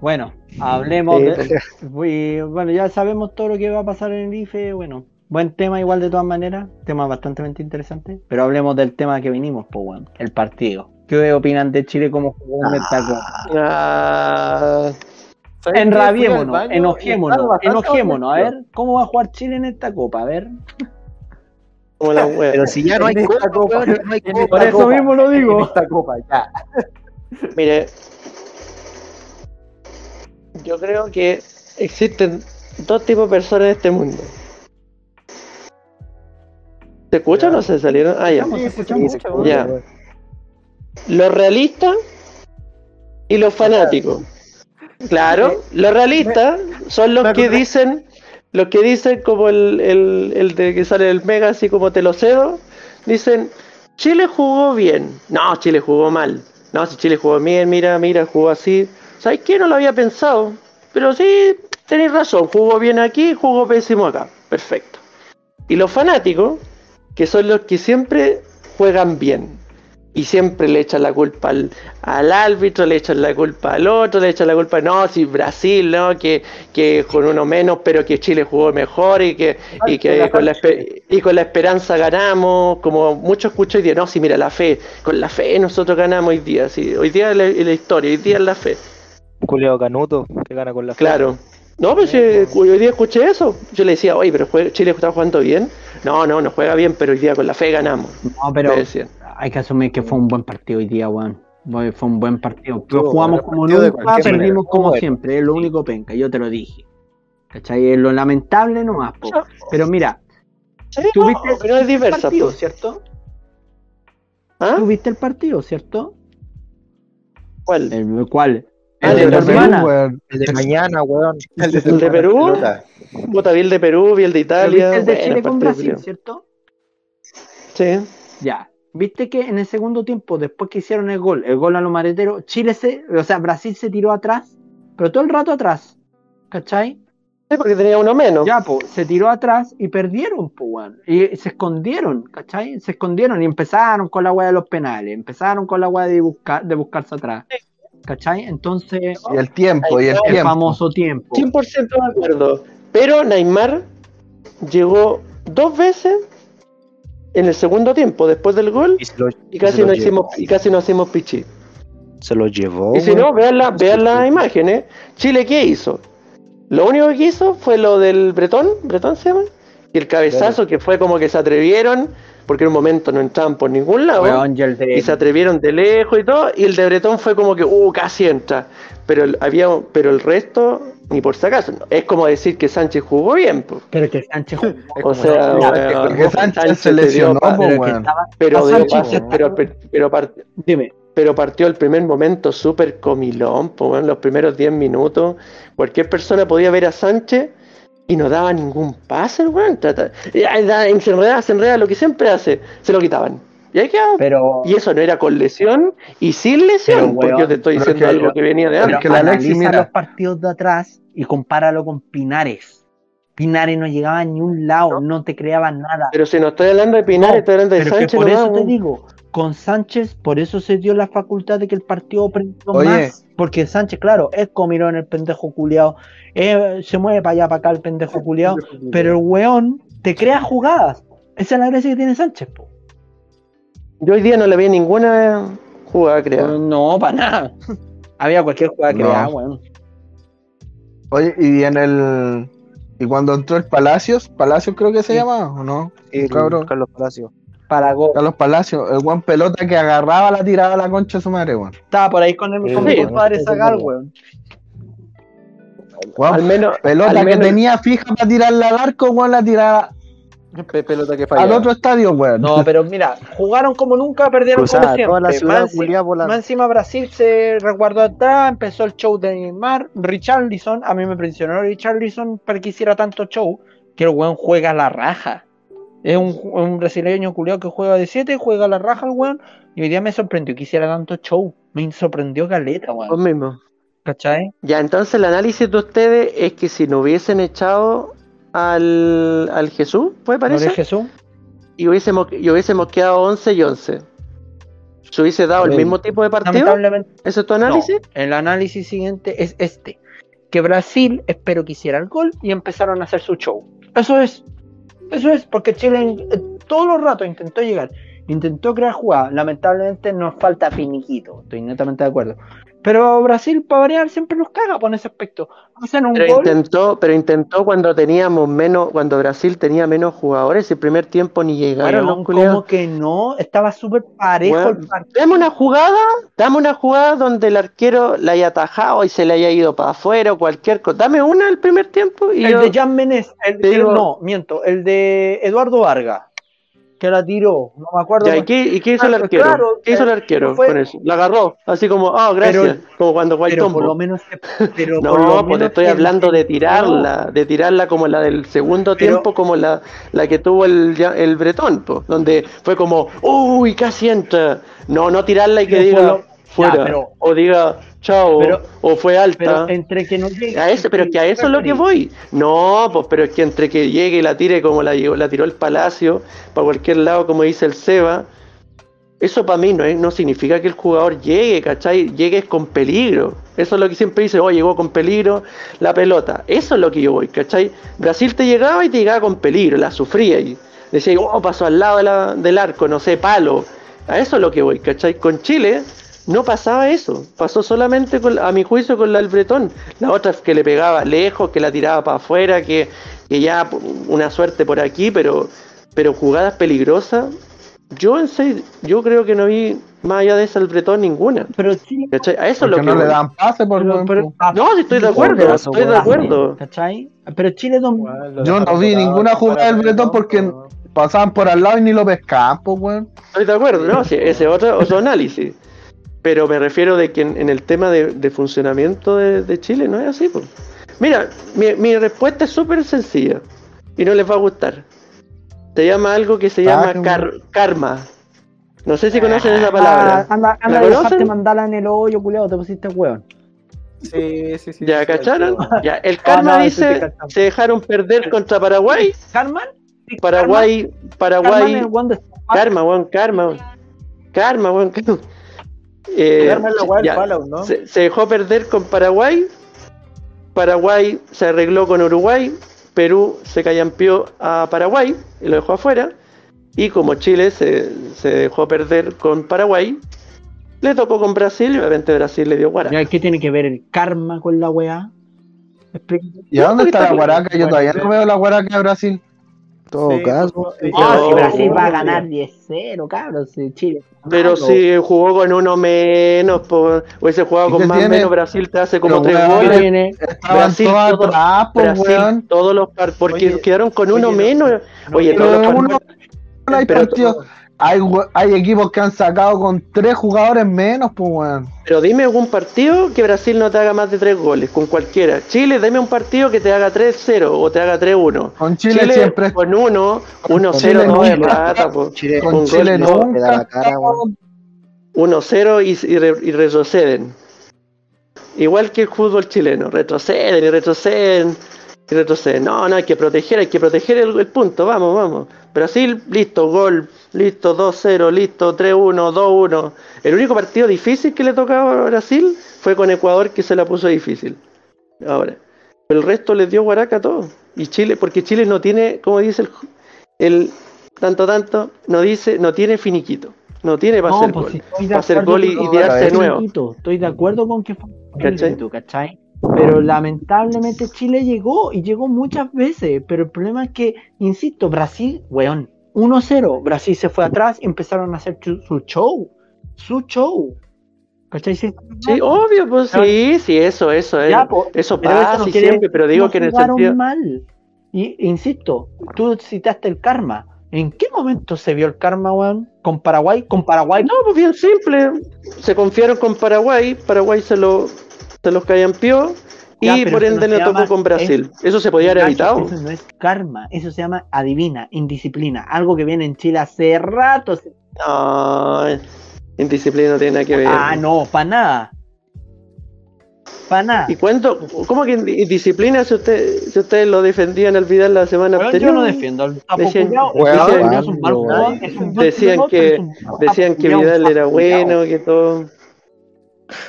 Bueno, hablemos Sí, de. y, bueno, ya sabemos todo lo que va a pasar en el IFE. Bueno, buen tema, igual de todas maneras. Tema bastante interesante. Pero hablemos del tema que vinimos, pues, bueno, el partido. ¿Qué opinan de Chile como jugó en esta copa? Enrabiémonos, enojémonos, enojémonos. A ver, ¿cómo va a jugar Chile en esta copa? A ver. como la wea. pero si ya no hay copa, copa, no hay copa. Por eso copa, mismo lo digo. En esta copa, ya. Mire, yo creo que existen dos tipos de personas en este mundo. ¿Se escucha o no se salieron? Ah, ya. Sí, escuchamos. sí. Los realistas y los fanáticos. Claro, los realistas son los que dicen, los que dicen como el, el, el de que sale el mega así como te lo cedo, dicen, Chile jugó bien. No, Chile jugó mal. No, si Chile jugó bien, mira, mira, jugó así. ¿Sabes qué? No lo había pensado. Pero sí, tenéis razón, jugó bien aquí, jugó pésimo acá. Perfecto. Y los fanáticos, que son los que siempre juegan bien. Y siempre le echan la culpa al, al árbitro, le echan la culpa al otro, le echan la culpa, no, si Brasil, no, que, que con uno menos, pero que Chile jugó mejor y que, y que con la, y con la esperanza ganamos, como muchos escucho hoy día, no, si mira la fe, con la fe nosotros ganamos hoy día, sí, hoy día es la, historia, hoy día es la fe. Julio Canuto que gana con la fe. Claro. No, pues eh, hoy día escuché eso. Yo le decía, oye, pero juega- Chile está jugando bien. No, no, no juega bien, pero hoy día con la fe ganamos. No, pero hay que asumir que fue un buen partido hoy día, weón. Fue un buen partido. Pero jugamos bueno, como nunca, manera, perdimos como bueno. siempre. Es lo único penca, yo te lo dije. ¿Cachai? Es lo lamentable nomás, po. Pero mira, Sí, tú no, viste pero es el diversa. partido, pues. ¿cierto? ¿Ah? ¿Tú viste el partido, cierto? ¿Cuál? ¿El cuál? Ah, El de de Perú, weón. El de mañana, weón. El de, ¿El de Perú? Puta, vi el de Perú, vi el de Italia. ¿Viste el de Chile con Brasil, cierto? Sí. Ya. ¿Viste que en el segundo tiempo, después que hicieron el gol, el gol a los mareteros, Chile se, o sea, Brasil se tiró atrás, pero todo el rato atrás, ¿cachai? Sí, porque tenía uno menos. Ya, pues, se tiró atrás y perdieron, pues, weón. Y se escondieron, ¿cachai? Se escondieron y empezaron con la weá de los penales, empezaron con la weá de, buscar, de buscarse atrás, ¿cachai? Entonces, Y el tiempo, y el el tiempo. famoso tiempo. 100% de acuerdo. Pero Neymar llegó dos veces en el segundo tiempo, después del gol, Y se lo, y casi no hicimos, y casi no hacemos pichi. Se lo llevó. Y si no, vean, la- vean las imágenes. Chile, ¿qué hizo? Lo único que hizo fue lo del Bretón, ¿Bretón se llama? Y el cabezazo que fue como que se atrevieron, porque en un momento no entraban por ningún lado, y el de- y se atrevieron de lejos y todo, y el de Bretón fue como que, uh, casi entra. Pero el, había, pero el resto, ni por si acaso. Es como decir que Sánchez jugó bien, pues. Pero que Sánchez jugó. O sea, no, weón, Porque Sánchez se lesionó, pero que estaba. Sánchez pero, pero, pero part- Dime. pero partió el primer momento súper comilón, po, en los primeros 10 minutos. Cualquier persona podía ver a Sánchez y no daba ningún pase, weón. Trata, ya, ya, se enredaba, se enredaba, lo que siempre hace, se lo quitaban. Y ahí quedaba. Pero. Y eso no era con lesión y sin lesión, Pero, porque weón, yo te estoy pero diciendo que- algo que venía de pero antes. que Alexis, analiza mira. los partidos de atrás y compáralo con Pinares. Pinares no llegaba a ni un lado, no te creaba nada. Pero si no estoy hablando de Pinar, No, estoy hablando de Pero que Sánchez. por nomás, eso te weón. digo, con Sánchez, por eso se dio la facultad de que el partido prendió Oye. más. Porque Sánchez, claro, es comilón el pendejo culiao, eh, se mueve para allá, para acá el pendejo culiao, pero el weón te crea jugadas. Esa es la gracia que tiene Sánchez, po. Yo hoy día no le vi ninguna jugada creada. No, para nada. Había cualquier jugada No. vea, weón. Oye, y en el. Y cuando entró el Palacios, Palacios creo que se Sí. llama, ¿o no? El Cabrón. Carlos Palacio. Para Go. Carlos Palacios, el buen pelota que agarraba la tiraba a la concha de su madre, weón. Estaba por ahí con, el, con Sí. compadre Zagal, weón. Weón, Al menos, pelota al que tenía fija para tirarla al arco, weón, la tiraba Pe- pelota que al falla. otro estadio, weón. No, pero mira, jugaron como nunca, perdieron Cruzada como toda la siempre. ciudad Más, más encima Brasil se resguardó atrás, empezó el show de Neymar, Richarlison, a mí me impresionó Richarlison para que hiciera tanto show, que el weón juega a la raja. Es un, un brasileño culiado que juega de 7, juega a la raja el weón, y hoy día me sorprendió que hiciera tanto show. Me sorprendió Galeta, weón. mismo. ¿Cachai? Ya, entonces el análisis de ustedes es que si no hubiesen echado al, al Jesús, pues ¿No parece, eres Jesús? y hubiésemos, y hubiésemos quedado 11 y 11. ¿Se hubiese dado el mismo tipo de partido? Lamentablemente ¿Ese es tu análisis? No, el análisis siguiente es este: que Brasil espero que hiciera el gol y empezaron a hacer su show. Eso es, eso es, porque Chile eh, todos los ratos intentó llegar, intentó crear jugadas. Lamentablemente nos falta finiquito, estoy netamente de acuerdo. Pero Brasil, para variar, siempre nos caga por ese aspecto. Hacen un Pero gol. intentó, pero intentó cuando teníamos menos, cuando Brasil tenía menos jugadores, el primer tiempo ni llegaron culiados. como que no, estaba súper parejo el partido. Dame una jugada, dame una jugada donde el arquero la haya atajado y se le haya ido para afuera o cualquier cosa. Dame una el primer tiempo y El yo- de Jan Menes, el, te el- digo- no, miento, el de Eduardo Vargas, que la tiró, no me acuerdo. Ya, ¿y qué, y qué hizo el Claro, arquero? claro, ¿Qué hizo el eh, arquero fue- con eso? La agarró, así como, ah, gracias, Pero- como cuando pero Guaytombo. por lo menos pero No, por lo pues te estoy hablando de tirarla, de tirarla como la del segundo Pero- tiempo, como la, la que tuvo el, el Bretón, po, donde fue como, uy, casi entra. No, no tirarla y que Pero diga lo- fuera, Ya, pero- o diga chao, Pero- o fue alta. pero entre que no llegue A eso, pero es que a eso es lo que voy. No, pues pero es que entre que llegue y la tire como la, la tiró el Palacio, para cualquier lado, como dice el Seba, eso para mí no, es, no significa que el jugador llegue, ¿cachai? Llegue con peligro. Eso es lo que siempre dice, oh, llegó con peligro la pelota. Eso es lo que yo voy, ¿cachai? Brasil te llegaba y te llegaba con peligro, la sufría y decía, oh, pasó al lado de la- del arco, no sé, palo. A eso es lo que voy, ¿cachai? Con Chile no pasaba eso. Pasó solamente, con, a mi juicio, con la del Bretón. La otra que le pegaba lejos, que la tiraba para afuera, que, que ya una suerte por aquí, pero, pero jugadas peligrosas. Yo en serio, yo creo que no vi más allá de esa el Bretón ninguna. pero Chile ¿cachai? A eso es Porque lo que no le dan pase por pero- ah, No, sí estoy de acuerdo, estoy de acuerdo. ¿cachai? Pero Chile dom- Yo no vi ninguna jugada del Bretón porque pasaban por al lado y ni lo pescaban, pues, weón. Estoy de acuerdo, ¿no? Sí, ese es otro, otro análisis. Pero me refiero de que en, en el tema de, de funcionamiento de, de Chile no es así. pues. Mira, mi, mi respuesta es súper sencilla y no les va a gustar. Se llama algo que se llama Ah, car- karma. No sé si conocen esa palabra. Ah, anda, anda ¿La a dejarte conocen? mandala en el hoyo, culiado, te pusiste hueón. Sí, sí, sí. ¿Ya sí, cacharon? sí. Ya, el karma Ah, no, eso sí dice cachamos. se dejaron perder contra Paraguay. ¿Carman? Paraguay, Paraguay. weón de- Karma, weón, karma. weón. Karma, weón. karma. Eh, se, se dejó perder con Paraguay. Paraguay se arregló con Uruguay. Perú se callampió a Paraguay y lo dejó afuera. Y como Chile se, se dejó perder con Paraguay, le tocó con Brasil y obviamente Brasil le dio guara. Ya, ¿Qué tiene que ver el karma con la weá? ¿Y a dónde está la guaraca? Yo todavía no veo la guaraca de Brasil. Todo Sí, caso. pues, sí, Ah, Pero- si Brasil va a sí. ganar 10-0, cabrón, si Chile. Pero malo. si jugó con uno menos, po, hubiese jugado ¿Y con más tiene? menos, Brasil te hace como tres goles. Tiene- Brasil todo- atrás, pues, Brasil, weón. todos los par- porque Oye, quedaron con uno oye, no- menos. Oye, pero todos los partidos- hay, hay equipos que han sacado con tres jugadores menos, pues, weón. Pero dime algún partido que Brasil no te haga más de tres goles, con cualquiera. Chile, dime un partido que te haga 3-0 o te haga 3-1. Con Chile, siempre. con uno, 1-0 Chile no de nunca. plata, po. Chile, Con un Chile gol, no, le da la nunca. cara, weón. 1-0 y, y re- y retroceden. Igual que el fútbol chileno, retroceden y retroceden retroceden. No, no, hay que proteger, hay que proteger el, el punto, vamos, vamos. Brasil, listo, gol, listo, 2-0, listo, 3-1, 2-1. El único partido difícil que le tocaba a Brasil fue con Ecuador que se la puso difícil. Ahora, el resto les dio guaraca a todos. Y Chile, porque Chile no tiene, como dice el, el tanto tanto, no dice, no tiene finiquito. No tiene para No, hacer pues gol. si estoy de Para hacer gol y, y tirarse de nuevo. Estoy de acuerdo con que fue ¿Cachai? finiquito, ¿cachai? Pero lamentablemente Chile llegó y llegó muchas veces. Pero el problema es que, insisto, Brasil, weón, 1-0. Brasil se fue atrás y empezaron a hacer su show. Su show. ¿Cachai? Sí, Sí, obvio, pues sí, sí, eso, eso, eh. Ya, po, eso pero eso pasa no y quiere siempre, pero digo no que en el sentido. mal. Y insisto, tú citaste el karma. ¿En qué momento se vio el karma, weón? ¿Con Paraguay? Con Paraguay. No, pues bien simple. Se confiaron con Paraguay, Paraguay se lo se los callampió y Ya, pero por ende no le tocó con Brasil. Eso se podía haber evitado. Eso no es karma, eso se llama adivina, indisciplina. Algo que viene en Chile hace rato. No, indisciplina no tiene nada que ver. Ah, no, para nada. Para nada. ¿Y cuánto? ¿Cómo que indisciplina si, usted, si ustedes lo defendían al Vidal la semana Weón, anterior? yo no defiendo al Decían- El decían que- Decían que Vidal era bueno, que todo,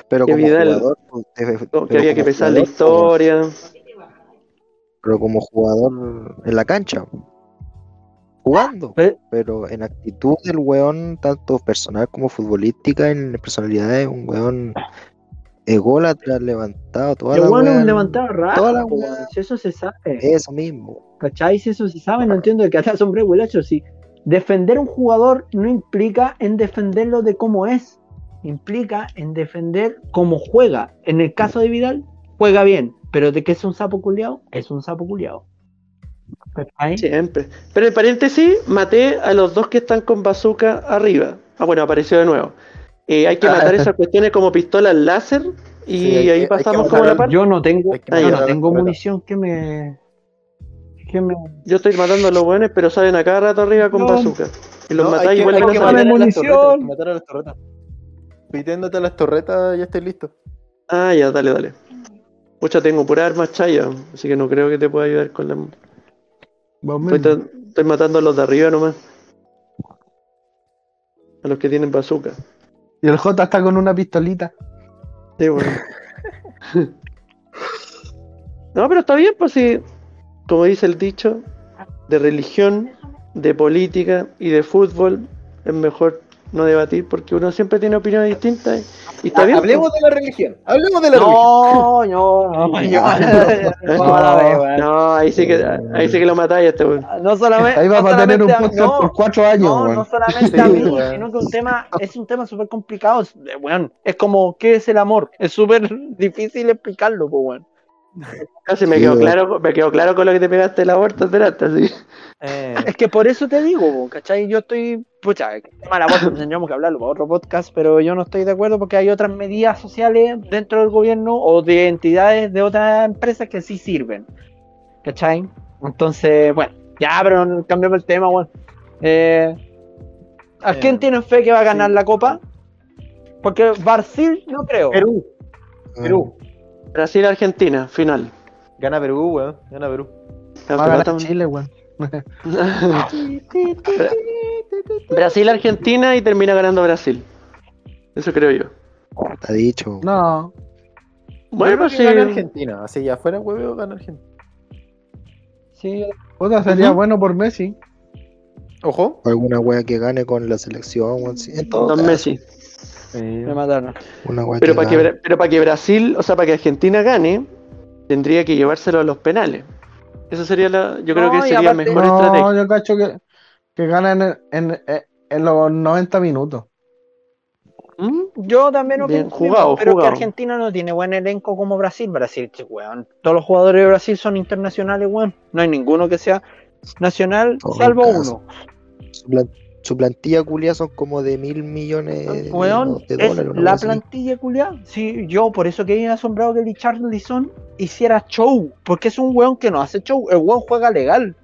Pero como Vidal- jugador, pues, que pero había que pesar la historia. Pero como jugador en la cancha. Jugando. Pe- Pero en actitud del weón, tanto personal como futbolística, en personalidad es un weón ególatra, levantado, toda El la weón levantado raro, toda la weón, si eso se sabe. Eso mismo. ¿Cachai? Si eso se sabe, no entiendo de qué habla hombre huelacho. Si defender un jugador no implica en defenderlo de cómo es, implica en defender cómo juega. En el caso de Vidal, juega bien, pero de que es un sapo culiao, es un sapo culiao. ¿Cachai? Siempre. Pero en paréntesis, maté a los dos que están con bazooka arriba. Ah, bueno, apareció de nuevo. Eh, hay que matar esas cuestiones como pistolas láser y Sí, ahí que pasamos como la parte. Yo no tengo, Hay que Ah, yo ya. no tengo munición que me. que me. Yo estoy matando a los buenos, pero salen a cada rato arriba con No. bazooka. Y los No, matáis y que, vuelven a matar a las torretas, a las torretas. Pitiéndote a las torretas ya estoy listo. Ah, ya, dale, dale. Pucha, tengo pura armas chaya, así que no creo que te pueda ayudar con la. Vos Estoy, estoy matando a los de arriba nomás. A los que tienen bazooka. Y el J está con una pistolita. Sí, bueno. no, pero está bien, pues sí. Como dice el dicho, de religión, de política y de fútbol es mejor no debatir porque uno siempre tiene opiniones distintas y está bien. Hablemos de la religión. Hablemos de la religión. No, no, no, no, no, ahí sí que, ahí sí que lo matáis este weón. No solamente. Ahí va no a tener un podcast no, por cuatro años, No, no solamente Sí, a mí, sino que un tema, es un tema súper complicado. es como, ¿qué es el amor? Es súper difícil explicarlo, pues, weón. Casi me quedó claro, me quedó claro con lo que te pegaste el aborto delante, así. Eh, Es que por eso te digo, ¿cachai? Yo estoy, pucha, el tema del aborto tendríamos que hablarlo para otro podcast, pero yo no estoy de acuerdo porque hay otras medidas sociales dentro del gobierno o de entidades de otras empresas que sí sirven, ¿cachai? Entonces, bueno, ya, pero cambiamos el tema. Eh, ¿A Eh, quién tienen fe que va a ganar sí. la copa? Porque Brasil no creo. Perú. Perú. Brasil-Argentina, final. Gana Perú, weón. Gana Perú. Va a ganar Campeonato- Chile, weón. Brasil-Argentina y termina ganando Brasil. Eso creo yo. Está dicho. No. Bueno, sí. gana Argentina. Así ya fuera hueveo, gana Argentina. Sí, Puta, sería bueno por Messi. Ojo. Alguna wea que gane con la selección, weón, sí, en todo Don caso, Messi. Me mataron. Una wea Pero para que, gane. Bra- pero para que Brasil, o sea, para que Argentina gane, tendría que llevárselo a los penales. Eso sería la, yo creo No, que sería aparte- mejor No, estrategia. yo cacho que, que ganan en, en, en- en los 90 minutos. ¿Mm? Yo también Bien, jugado, pero jugado. que Argentina no tiene buen elenco como Brasil. Brasil, weón. Todos los jugadores de Brasil son internacionales, weón. No hay ninguno que sea nacional, salvo uno. Plan- su plantilla culia son como de mil millones de, Weón, de es dólares. una la plantilla culiada. Sí, yo por eso quedé asombrado que Richarlison hiciera show. Porque es un weón que no hace show. El weón juega legal.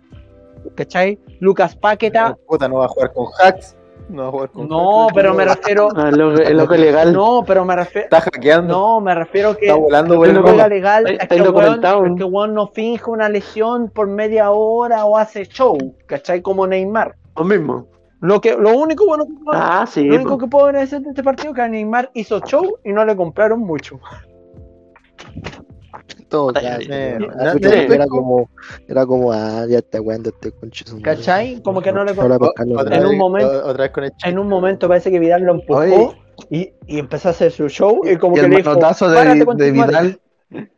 ¿Cachai? Lucas Paqueta. Puta, no va a jugar con hacks. No va a jugar con No, hacks. pero me refiero. Ah, lo, es lo que legal. No, pero me refiero. Está hackeando. No, me refiero que. Está volando por que el no juega gol. legal Está- es está que, es que el weón no finge una lesión por media hora o hace show, ¿cachai? Como Neymar. Lo mismo. Lo que lo único bueno que puedo, Ah, sí. lo único que puedo agradecer de este partido es que Neymar hizo show y no le compraron mucho. Todo eh, era como, era como, ah, ya está jugando este madre. ¿Cachai? Como que no le compraron. En un momento- o- Otra vez con el En un momento parece que Vidal lo empujó y, y empezó a hacer su show y como Y que el le dijo, manotazo de, "Párate de con tu madre". Vidal.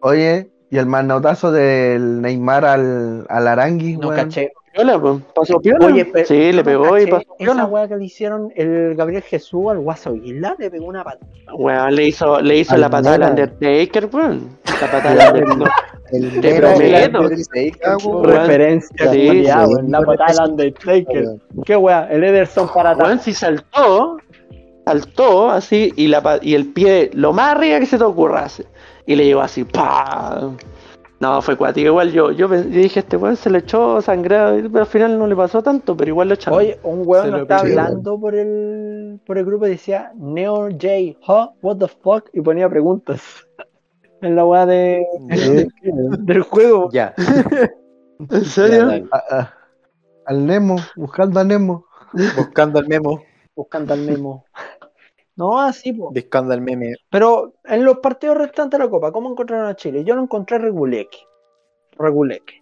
Oye, y el manotazo del Neymar al, al Arangui, No caché. Piola, pues. Pasó piola. Oye, pero sí, le pegó y caché pasó Esa piola. weá que le hicieron el Gabriel Jesús al Guaso Isla le pegó una patada. Weón, le hizo, le hizo Al la patada al. Undertaker, weón. La patada al Undertaker. El Te prometo. Referencia, sí, la patada del Undertaker. Qué weá, el Ederson para atrás. Weón, si saltó, saltó así y, la, y el pie lo más arriba que se te ocurra. Y le llegó así, pa. No, fue cuático. Igual yo, yo, dije, este weón se le echó sangrado, pero al final no le pasó tanto, pero igual lo echaron. Oye, un weón nos estaba hablando por el, por el grupo y decía Neo J, huh, what the fuck, y ponía preguntas. En la weá de, del juego. Ya. ¿En serio? dale. A- a- al Nemo, buscando a Nemo. Buscando el memo. Buscando al Memo. No, así, po. Buscando el meme. Pero en los partidos restantes de la Copa, ¿cómo encontraron a Chile? Yo lo encontré reguleque. Reguleque.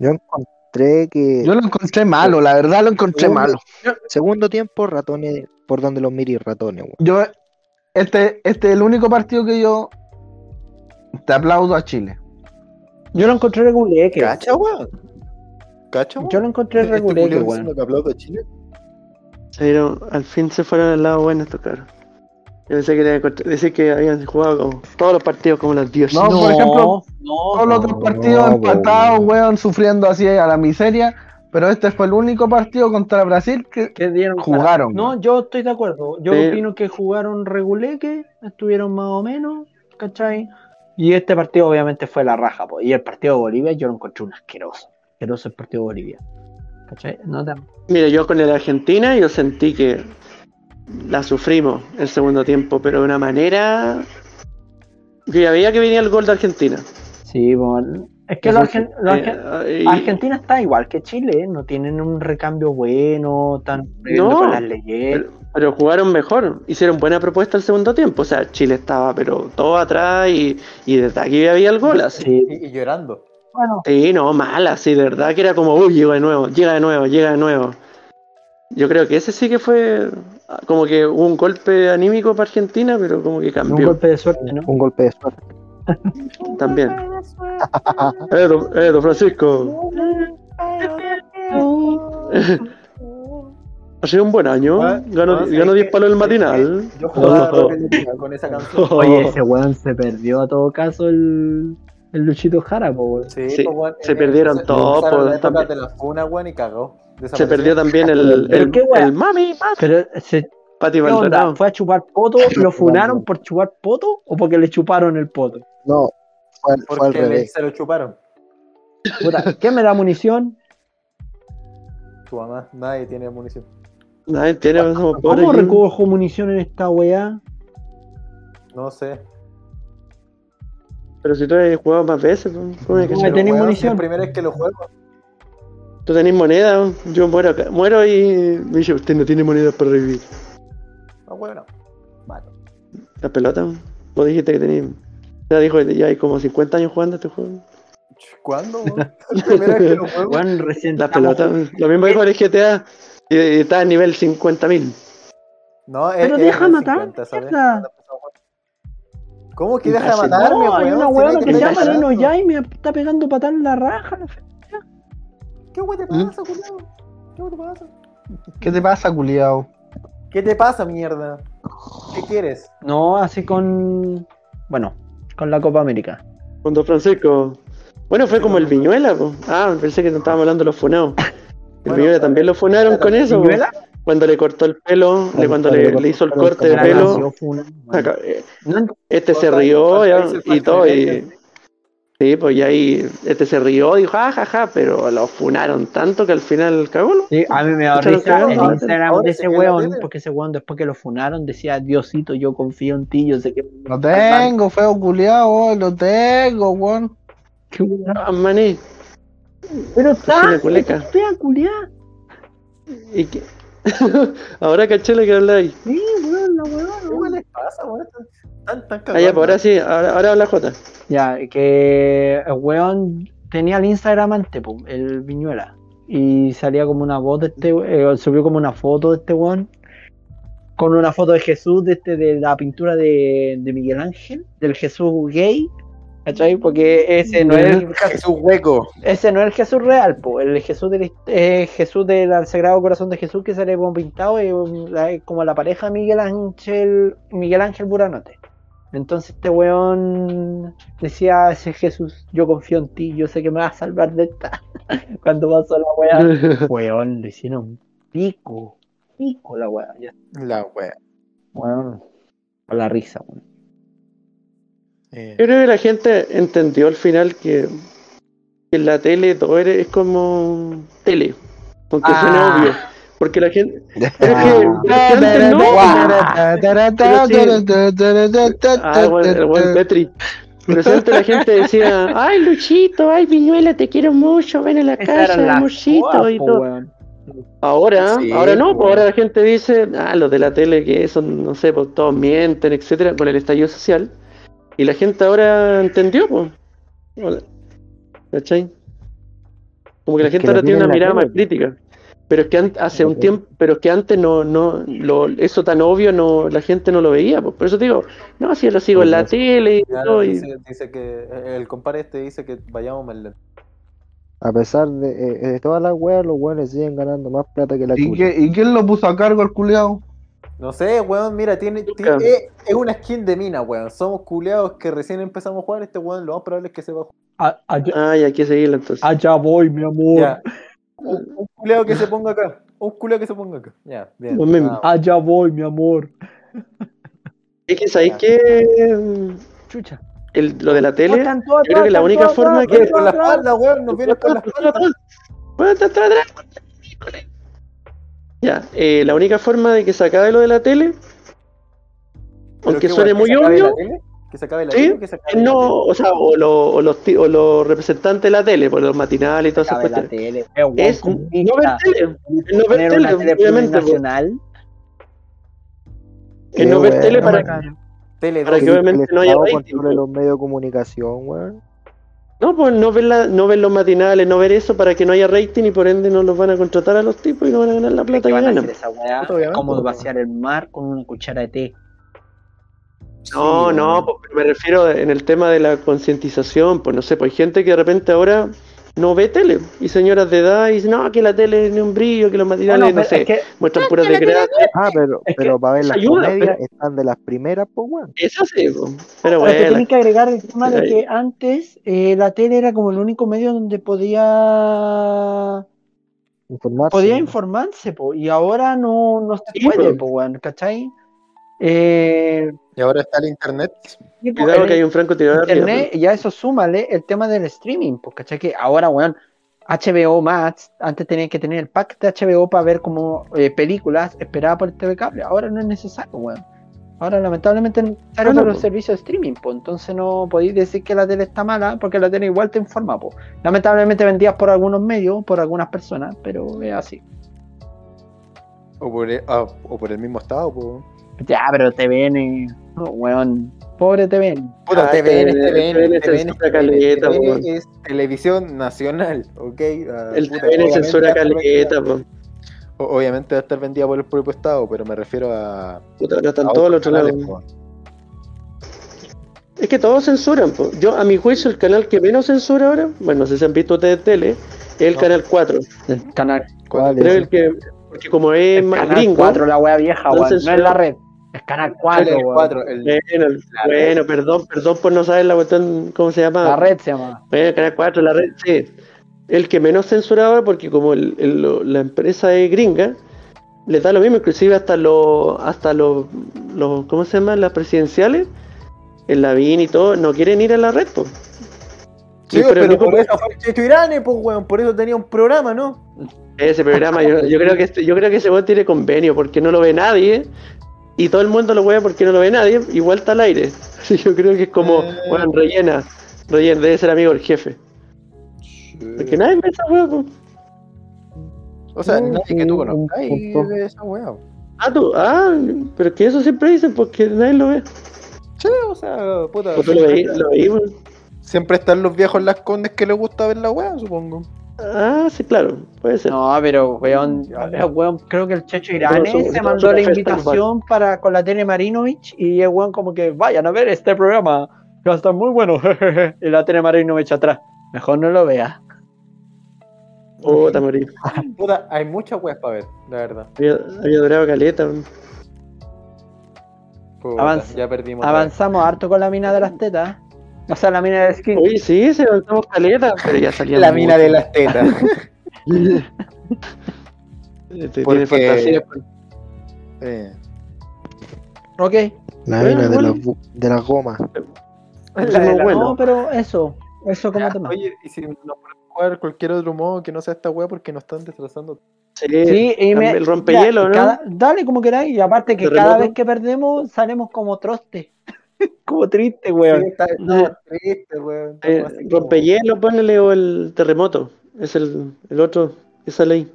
Yo encontré que Yo lo encontré malo, la verdad lo encontré Segundo- malo. segundo tiempo ratones, por donde los miri ratones, weón. Yo, este, este es el único partido que yo te aplaudo a Chile. Yo lo encontré reguleque. ¿Cacha, weón? ¿Cacha, weón? Yo lo encontré Este reguleque, weón. que aplaudo a Chile. Se dieron- al fin se fueron al lado bueno estos caros. Yo pensé que era decir que habían jugado como todos los partidos como los dioses. No, por ejemplo, no, Todos los otros partidos no, empatados, weón. weón, sufriendo así a la miseria. Pero este fue el único partido contra Brasil que que dieron Jugaron, No, yo estoy de acuerdo. Yo Sí. opino que jugaron reguleque, estuvieron más o menos, ¿cachai? Y este partido obviamente fue la raja, po. y el partido de Bolivia yo lo encontré un asqueroso. Asqueroso el partido de Bolivia. ¿Cachai? No te- Mira, yo con el Argentina yo sentí que la sufrimos el segundo tiempo, pero de una manera que ya veía que venía el gol de Argentina. Sí, bueno, es que los argen- los argen- Eh, y- Argentina está igual que Chile, ¿eh? no tienen un recambio bueno, están perdiendo No, con las leyes. pero, pero jugaron mejor, hicieron buena propuesta el segundo tiempo. O sea, Chile estaba pero todo atrás y, y desde aquí había el gol así. Sí, Y, y llorando. bueno, Sí, no, mal, así, de verdad que era como, uy, llega de nuevo, llega de nuevo, llega de nuevo. Yo creo que ese sí que fue como que hubo un golpe anímico para Argentina, pero como que un cambió golpe de suerte, ¿no? Un golpe de suerte. también. Eh, don, eh, don Francisco, ha sido un buen año, Ah, ganó no, sí, ganó es 10 que- palos el matinal. Yo jugaba con esa canción. Oye, ese weón se perdió a todo caso el, el Luchito Jara, po, weón. Sí, Sí, weón, se eh, perdieron todos, la época también. de la funa, weón, y cagó. Se perdió también el, el, qué wea. el mami, Pero, se, Pati ¿qué onda? Maldonado. ¿Fue a chupar poto? ¿Lo funaron por chupar poto o porque le chuparon el poto? No, fue, al- fue al Porque le- revés. se lo chuparon. Puta, ¿Qué me da munición? Tu mamá, nadie tiene munición. Nadie tiene, ¿Cómo recojo munición en esta weá? No sé. Pero si tú has jugado más veces, ¿cómo es que No, se- ahí tenés munición. Es la primera vez que lo juego. Tú tenés moneda, yo muero acá. Muero y me dice, usted no tiene moneda para revivir. No, weón, no. Vale. La pelota, vos dijiste que tenías. Ya dijo que ya hay como 50 años jugando este juego. ¿Cuándo, weón? La primera vez que lo juego. Weón, recién La estamos- pelota, lo mismo dijo el GTA y, y está a nivel 50.000. No, Pero es- deja es matar, 50, ¿sabes? mierda. ¿Cómo que deja matarme, No, hay weón? una nadie que se llama Leno matando. ya y me está pegando patada en la raja. ¿Qué weón te pasa, culiao? ¿Qué weón te pasa? ¿Qué te pasa, culiao? ¿Qué te pasa, mierda? ¿Qué quieres? No, así con. Bueno, con la Copa América. Con Don Francisco. Bueno, fue como el Viñuela, po. Ah, pensé que estábamos hablando de los funados. El Bueno, Viñuela también lo funaron con eso. po. ¿Viñuela? Cuando le cortó el pelo, le- cuando le, le hizo el corte de pelo. acá, eh, Este se rió ya, y todo, y. sí, pues ya ahí, este se rió, dijo, ah, ja, ja, pero lo funaron tanto que al final cagó, ¿no? Sí, a mí me da risa el Instagram de se ese la weón, porque ese weón después que lo funaron decía, Diosito, yo confío en ti, yo sé que... Lo tengo, feo culiao, lo tengo, weón. Qué weón. Ah, maní, Pero está, fea culiá. y que... ahora caché lo que habláis. Sí, weón, la ¿Qué weón. weón les pasa, weón? Tan Ah, ya, pues ahora sí, ahora, ahora habla Jota. Ya, que el weón tenía el Instagram antes, po, el Viñuela. Y salía como una voz de este, eh, subió como una foto de este weón. Con una foto de Jesús de este de la pintura de, de Miguel Ángel, del Jesús gay. ¿Cachai? Porque ese no es el, Jesús hueco. ese no es el Jesús real, po. el Jesús del eh, Jesús del Sagrado Corazón de Jesús que sale como pintado es como la pareja Miguel Ángel Miguel Ángel Buranote. Entonces este weón decía ese Jesús, yo confío en ti, yo sé que me vas a salvar de esta. Cuando pasó la weá, weón, le hicieron pico, pico la weá, ya, La wea. weón, a la risa, weón. Eh, Yo creo que la gente entendió al final que, que en la tele todo era- es como tele, aunque Ah. obvio. Porque la gente. Es que, no. Ah, bueno, el buen Petri. Pero antes la gente decía, ay Luchito, ay Viñuela, te quiero mucho, ven a la casa, jodas, y todo. weón. Ahora, Sí, ahora no, pues, pues ahora la gente dice, ah, los de la tele que son, no sé, pues todos mienten, etcétera, con el estallido social. Y la gente ahora entendió, pues. ¿Cachai? Como que la Es gente que ahora tiene una mirada tele, más crítica. Pero es que hace un tiempo, pero es que antes no, no, lo, eso tan obvio no, la gente no lo veía, pues. Por eso te digo, no, si yo lo sigo en la Pues, tele y todo, y- dice, que el compadre este dice que vayamos más lento. A pesar de, eh, de todas las weas, los weones siguen ganando más plata que la ¿Y, qué- ¿Y quién lo puso a cargo al culiao? No sé, weón, mira, tiene, ti- Nunca. es, es una skin de mina, weón. Somos culeados que recién empezamos a jugar. Este weón, lo más probable es que se va a jugar. A- allá, Ah, y hay que seguirlo entonces. allá voy, mi amor. Ya. Un, un culeado que se ponga acá. Un culeado que se ponga acá. Ya, bien. Ah, Allá voy, mi amor. Es que sabéis que Chucha. el, lo de la tele, yo creo que la única forma atrás, que la espalda, weón. Nos viene por la espalda. Ya, eh, la única forma de que se acabe lo de la tele, aunque suene muy ¿que se acabe obvio, la tele? ¿Que se acabe la Sí, tele o que se acabe es la no, tele? o sea, o, lo- o los, o los representantes de la tele, por los matinales y todas esas cuestiones. tele. Es, no ver tele, es no ver tele, tele obviamente. Es no ver tele para, bacán. Tele para que obviamente no haya rating. controle los medios de comunicación, weón. No, pues no ver, la, no ver los matinales, no ver eso para que no haya rating y por ende no los van a contratar a los tipos y no van a ganar la plata ¿Qué que ganan. esa weá? Como po. vaciar el mar con una cuchara de té. No, Sí, no, pues, pero me refiero en el tema de la concientización, pues no sé, pues hay gente que de repente ahora no ve tele y señoras de edad y dicen, no, que la tele es ni un brillo, que los matinales, Bueno, no pero sé, es que muestran puras desgracias. Ah, pero, Es que pero para ver las ayuda, comedias pero- están de las primeras, pues, weón. Eso sí, pues. pero bueno, tenés que agregar el tema de que antes eh, la tele era como el único medio donde podía Informarse. podía informarse, po, y ahora no, no se Sí, puede, po, weón, ¿cachai? Eh, Y ahora está el internet. cuidado el que hay un francotirador arriba, internet, y a eso súmale el tema del streaming, pues, ¿cachai? Que ahora, weón, HBO Max, antes tenías que tener el pack de HBO para ver como eh, películas esperadas por el TV cable, ahora no es necesario, weón. Ahora lamentablemente necesario Ah, no, por los po. servicios de streaming, pues entonces no podéis decir que la tele está mala, porque la tele igual te informa, pues. Lamentablemente vendías por algunos medios, por algunas personas, pero es así. O por el, ah, o por el mismo estado, pues. Ya, pero TVN, no, weón, pobre TVN. Puta, Ah, TVN, TVN, TVN, TVN TVN, censura caleta, TVN weón. es televisión nacional, ¿ok? Ah, El puta, TVN censura caleta, pues. O- Obviamente va a estar vendida por el propio estado, pero me refiero a. Puta, ahora están a todos los otros lados. po. Es que todos censuran, po. Yo, a mi juicio, el canal que menos censura ahora, bueno, no sé si han visto ustedes tele, es el No. canal 4. El canal, ¿Cuál Creo es? el que, porque como es el más canal gringo, 4, la wea vieja, no no es la red. Es canal 4, El weón. 4, el, bueno, el- bueno, perdón, perdón por no saber la cuestión, ¿cómo se llama? La red se llama. Bueno, canal 4, la red, sí. El que menos censuraba, porque como el- el- lo- la empresa es gringa, le da lo mismo, inclusive hasta los, hasta los, ¿cómo se llama? Las presidenciales, el Lavín y todo, no quieren ir a la red, po. Sí, pero único- por eso fue Checho Irane, pues, weón, por eso tenía un programa, ¿no? Ese programa, yo, yo creo que este- yo creo que ese weón tiene convenio porque no lo ve nadie y todo el mundo lo ve porque no lo ve nadie, igual está al aire. Sí, yo creo que es como, Eh. weón, rellena, rellena, debe ser amigo del jefe. Porque nadie ve esa po. O sea, nadie que tú conozcas de esa weá. Ah, tú, ah, pero que eso siempre dicen porque nadie lo ve. Sí, o sea, puta. O tú lo veí, lo veí, weón. Siempre están los viejos en las condes que les gusta ver la weá, supongo. Ah, sí, claro, puede ser. No, pero weón, weón, creo que el Checho son- se mandó la invitación para con la tele Marinovich y el weón como que vayan a ver este programa. Va a estar muy bueno. y la tiene Marino me echa atrás. Mejor no lo vea. Puta, morí. Puta, hay muchas weas para ver, la verdad. Había, había durado caleta. Puta, ya perdimos. Avanzamos harto con la mina de las tetas. O sea, la mina de skin. Oye, sí, se avanzamos caleta, pero ya salía. la mina de las tetas. Este, Porque- Tiene fantasía. pues. Eh, Ok. La Bueno, mina de, la, las gomas. La de Somos la- buenos. No, pero eso. Eso como tema. Oye, y si no podemos jugar cualquier otro modo que no sea esta wea porque nos están destrozando. Sí, Sí, y me, el rompehielo, ya, ¿no? cada- dale como queráis. Y aparte que cada vez que perdemos salimos como troste. como triste, Sí, weón. está, está No. triste, weón. Eh, así como- rompehielo, ponele o el terremoto. Es el, el otro que sale ahí.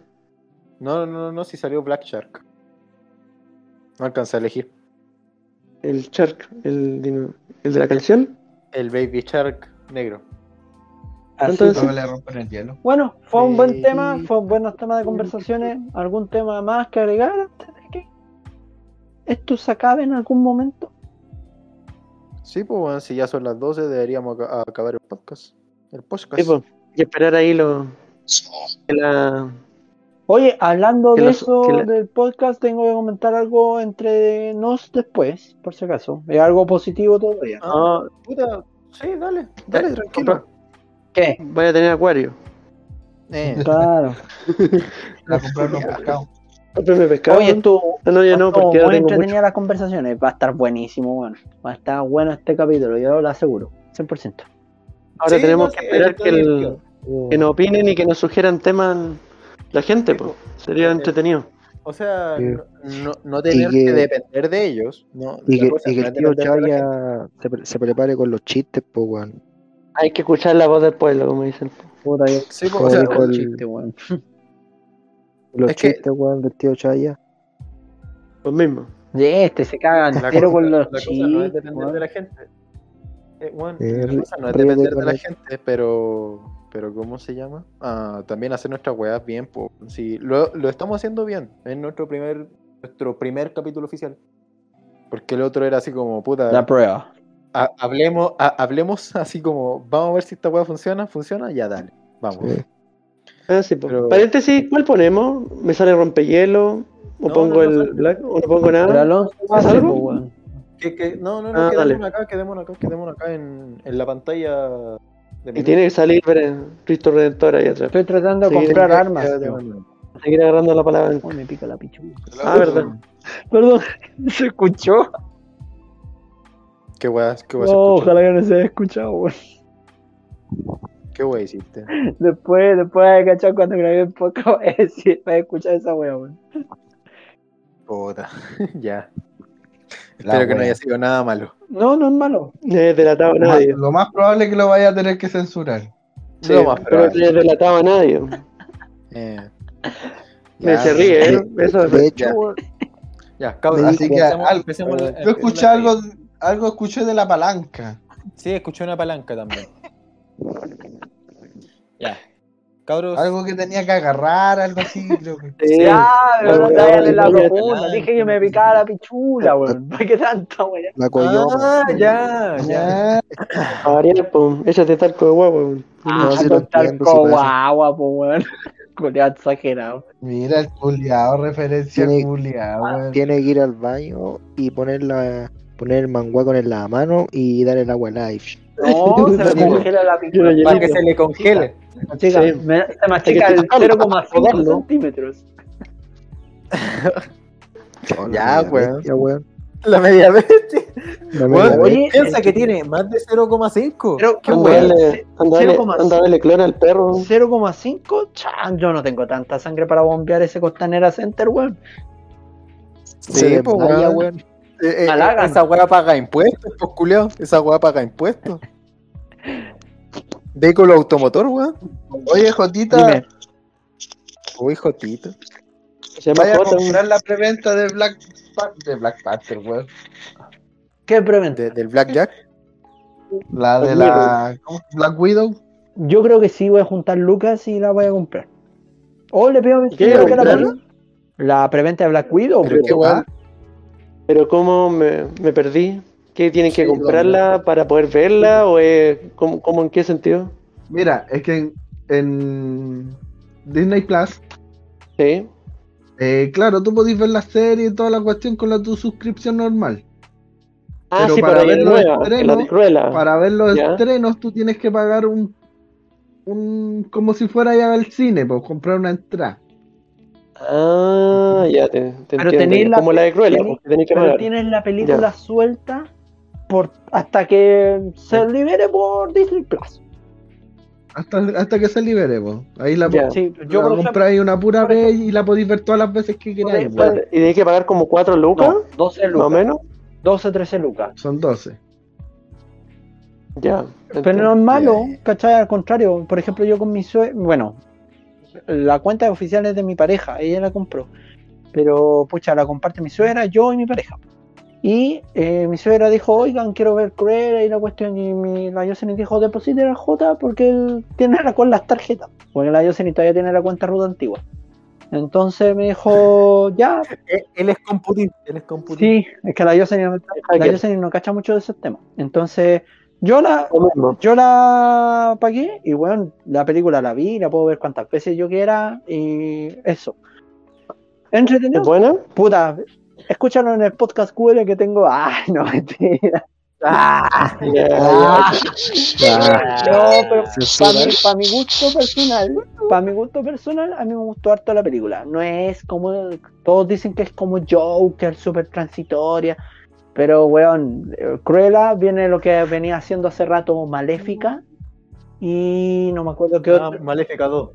No, no, no, no, si salió Black Shark. No alcancé a elegir. El Shark, el, dino- el de la canción. El Baby Shark negro. Así Entonces- que- No le rompen el hielo. Bueno, fue un buen Sí. tema, fue un buenos temas de conversaciones. ¿Algún tema más que agregar antes de que esto se acabe en algún momento? Sí, pues bueno, si ya son las 12 deberíamos aca- acabar el podcast. El podcast. Sí, po. Y esperar ahí lo. la- Oye, hablando de los- eso la- del podcast, tengo que comentar algo entre nos después, por si acaso. Es algo positivo todavía. Ah, puta. Sí, dale, dale, Eh, tranquilo. ¿Qué? Voy a tener acuario. Eh, Claro. A comprar los pescados. Cómprame pescado. Oye, estuvo, Ah, no, ya no, porque ya muy entretenida las conversaciones. Va a estar buenísimo, bueno. Va a estar bueno este capítulo, yo lo aseguro. 100%. Ahora Sí, tenemos no, que esperar que, el- que nos opinen y que nos sugieran temas la gente, Sí, pues. po. Sería Eh, entretenido. O sea, Sí. no, no, no tener que- que, depender de ellos. No, Y que, cosa y que no el tío. Chaya se, pre- se prepare con los chistes, pues, weón. Hay que escuchar la voz del pueblo, como dicen. Puta, yo- Sí, pues, Como o sea, el- chiste, weón. Los Es que- chistes, weón, del tío Chaya. Los mismos. Y este se caga la entero cosa- con los la cosa no es chistes. depender de la gente. Eh, bueno, Eh, la cosa no es depender de la el- gente, pero, pero ¿cómo se llama? Ah, también hacer nuestras weas bien, pues. Sí, lo, lo estamos haciendo bien. Es nuestro primer, nuestro primer capítulo oficial. Porque el otro era así como, puta, La prueba. ha- hablemos, ha- hablemos así como, vamos a ver si esta wea funciona, funciona, ya dale, vamos. Sí. Ah, sí. Pero- Paréntesis, ¿cuál ponemos? ¿Me sale rompehielo? ¿O No, pongo no, no el black? ¿O no pongo nada? Alonso ¿Es hacer, algo? Que- que- no, no, no, Ah, quedémonos dale. acá, quedémonos acá, quedémonos acá en, en la pantalla de Y tiene que salir pero, Cristo Redentor ahí atrás. Estoy tratando de comprar armas. Seguir agarrando la palabra. Me pica la pichula. Ah, verdad. Perdón, ¿se escuchó? ¿Qué weas, qué weas No, escuchó? ojalá que no se haya escuchado, weón. ¿Qué wea hiciste? Después, después de cachar cuando grabé el podcast, voy a decir, a escuchar esa wea, weón. Puta, ya. La Espero que no haya sido nada malo. No, no es malo. No he delatado a nadie. Lo más probable es que lo vaya a tener que censurar. Sí, Lo más pero no probable. he delatado a nadie. Eh, Me se ríe, ¿eh? Eso es De hecho, ya. Ya, cabros, Me Así que al- la- Yo escuché algo, algo escuché de la palanca. Sí, escuché una palanca también. Ya. Cabros, Algo que tenía que agarrar, algo así, creo que. Sí. Ya, pero no en la profunda. Dije que me picaba la pichula, weón. ¿Para qué tanta wea? la coyoma. Ah, ya, ya. Ya. A variar, pues, échate talco de guapo. Ah, sí lo con talco parece. guagua, po, weón. Culeado exagerado. Mira el culiao, referencia Tiene- culiao, weón. Tiene que ir al baño y poner la poner el manguá con la mano y dar el agua live. No, se me congela la lo Para que se le congele. Chica, Sí. me, se que el tocarlo, 0,5 tocarlo. centímetros. Oh, Ya, weón. bestia, weón. La media bestia. La Bueno, media oye, piensa que tiene más de 0,5. Pero, ¿qué Anda a weón? darle, anda a darle- 0,5. anda a darle clon al perro. 0,5, chan, yo no tengo tanta sangre para bombear ese Costanera Center, weón. Sí, pues, weón. Eh, eh, Halagan. esa weá paga impuestos, pues culiao. Esa weá paga impuestos. Vehículo automotor, weón. Oye, Jotita, Dime. Uy, jotito. Se vaya a comprar la preventa de Black, de Black Panther, weón. ¿Qué preventa? De- del Blackjack. La de la ¿cómo? Black Widow. Yo creo que sí voy a juntar lucas y la voy a comprar. O le pido a mi ¿Qué? la. La preventa de Black Widow, Pero po. qué weón. Pero cómo me, me perdí. ¿Que tienen que Sí, comprarla para poder verla o es como, como en qué sentido? Mira, es que en, en Disney Plus, Sí. eh, claro, tú podés ver la serie y toda la cuestión con la tu suscripción normal. Ah, Pero sí, para para ver los nueva, estrenos. Para ver los Ya. estrenos, tú tienes que pagar un, un como si fuera ya al cine, pues comprar una entrada. Ah, ya te, te Pero entiendo. la- como la de Cruella, porque tenéis que Pero tienes la película Ya. suelta por hasta que se libere por Disney Plus. Hasta, hasta que se libere, pues. Ahí la, Ya. Sí, yo compráis una pura vez y la podéis ver todas las veces que queráis. Pues. ¿Y tenéis que pagar como 4 lucas? no, 12 más o lucas. menos. 12, 13 lucas. Son 12. Ya. Pero no es malo, ya. ¿cachai? Al contrario, por ejemplo, yo con mi suegra, bueno, la cuenta oficial es de mi pareja, ella la compró, pero pucha, la comparte mi suegra, yo y mi pareja. Y eh, mi suegra dijo, oigan, quiero ver Cruella y la cuestión, y mi, la dijo, deposite la J porque él tiene la con las tarjetas, porque la Yoselin todavía tiene la cuenta ruta antigua. Entonces me dijo, ya, Él, él es computín, él es computín. sí, es que la. Yoselin no cacha mucho de esos temas. Entonces, yo la, yo la pagué y bueno, la película la vi, la puedo ver cuantas veces yo quiera y eso. Entretenido. ¿Es buena? Puta, escúchalo en el podcast QL que tengo. Ay, no, mentira. Ah, Ah. no, pero Censura. para mi, pa' mi gusto personal, para mi gusto personal, a mí me gustó harto la película. No es como, todos dicen que es como Joker, súper transitoria, pero weón, Cruella viene lo que venía haciendo hace rato Maléfica y no me acuerdo qué Ah, otro. Maléfica 2.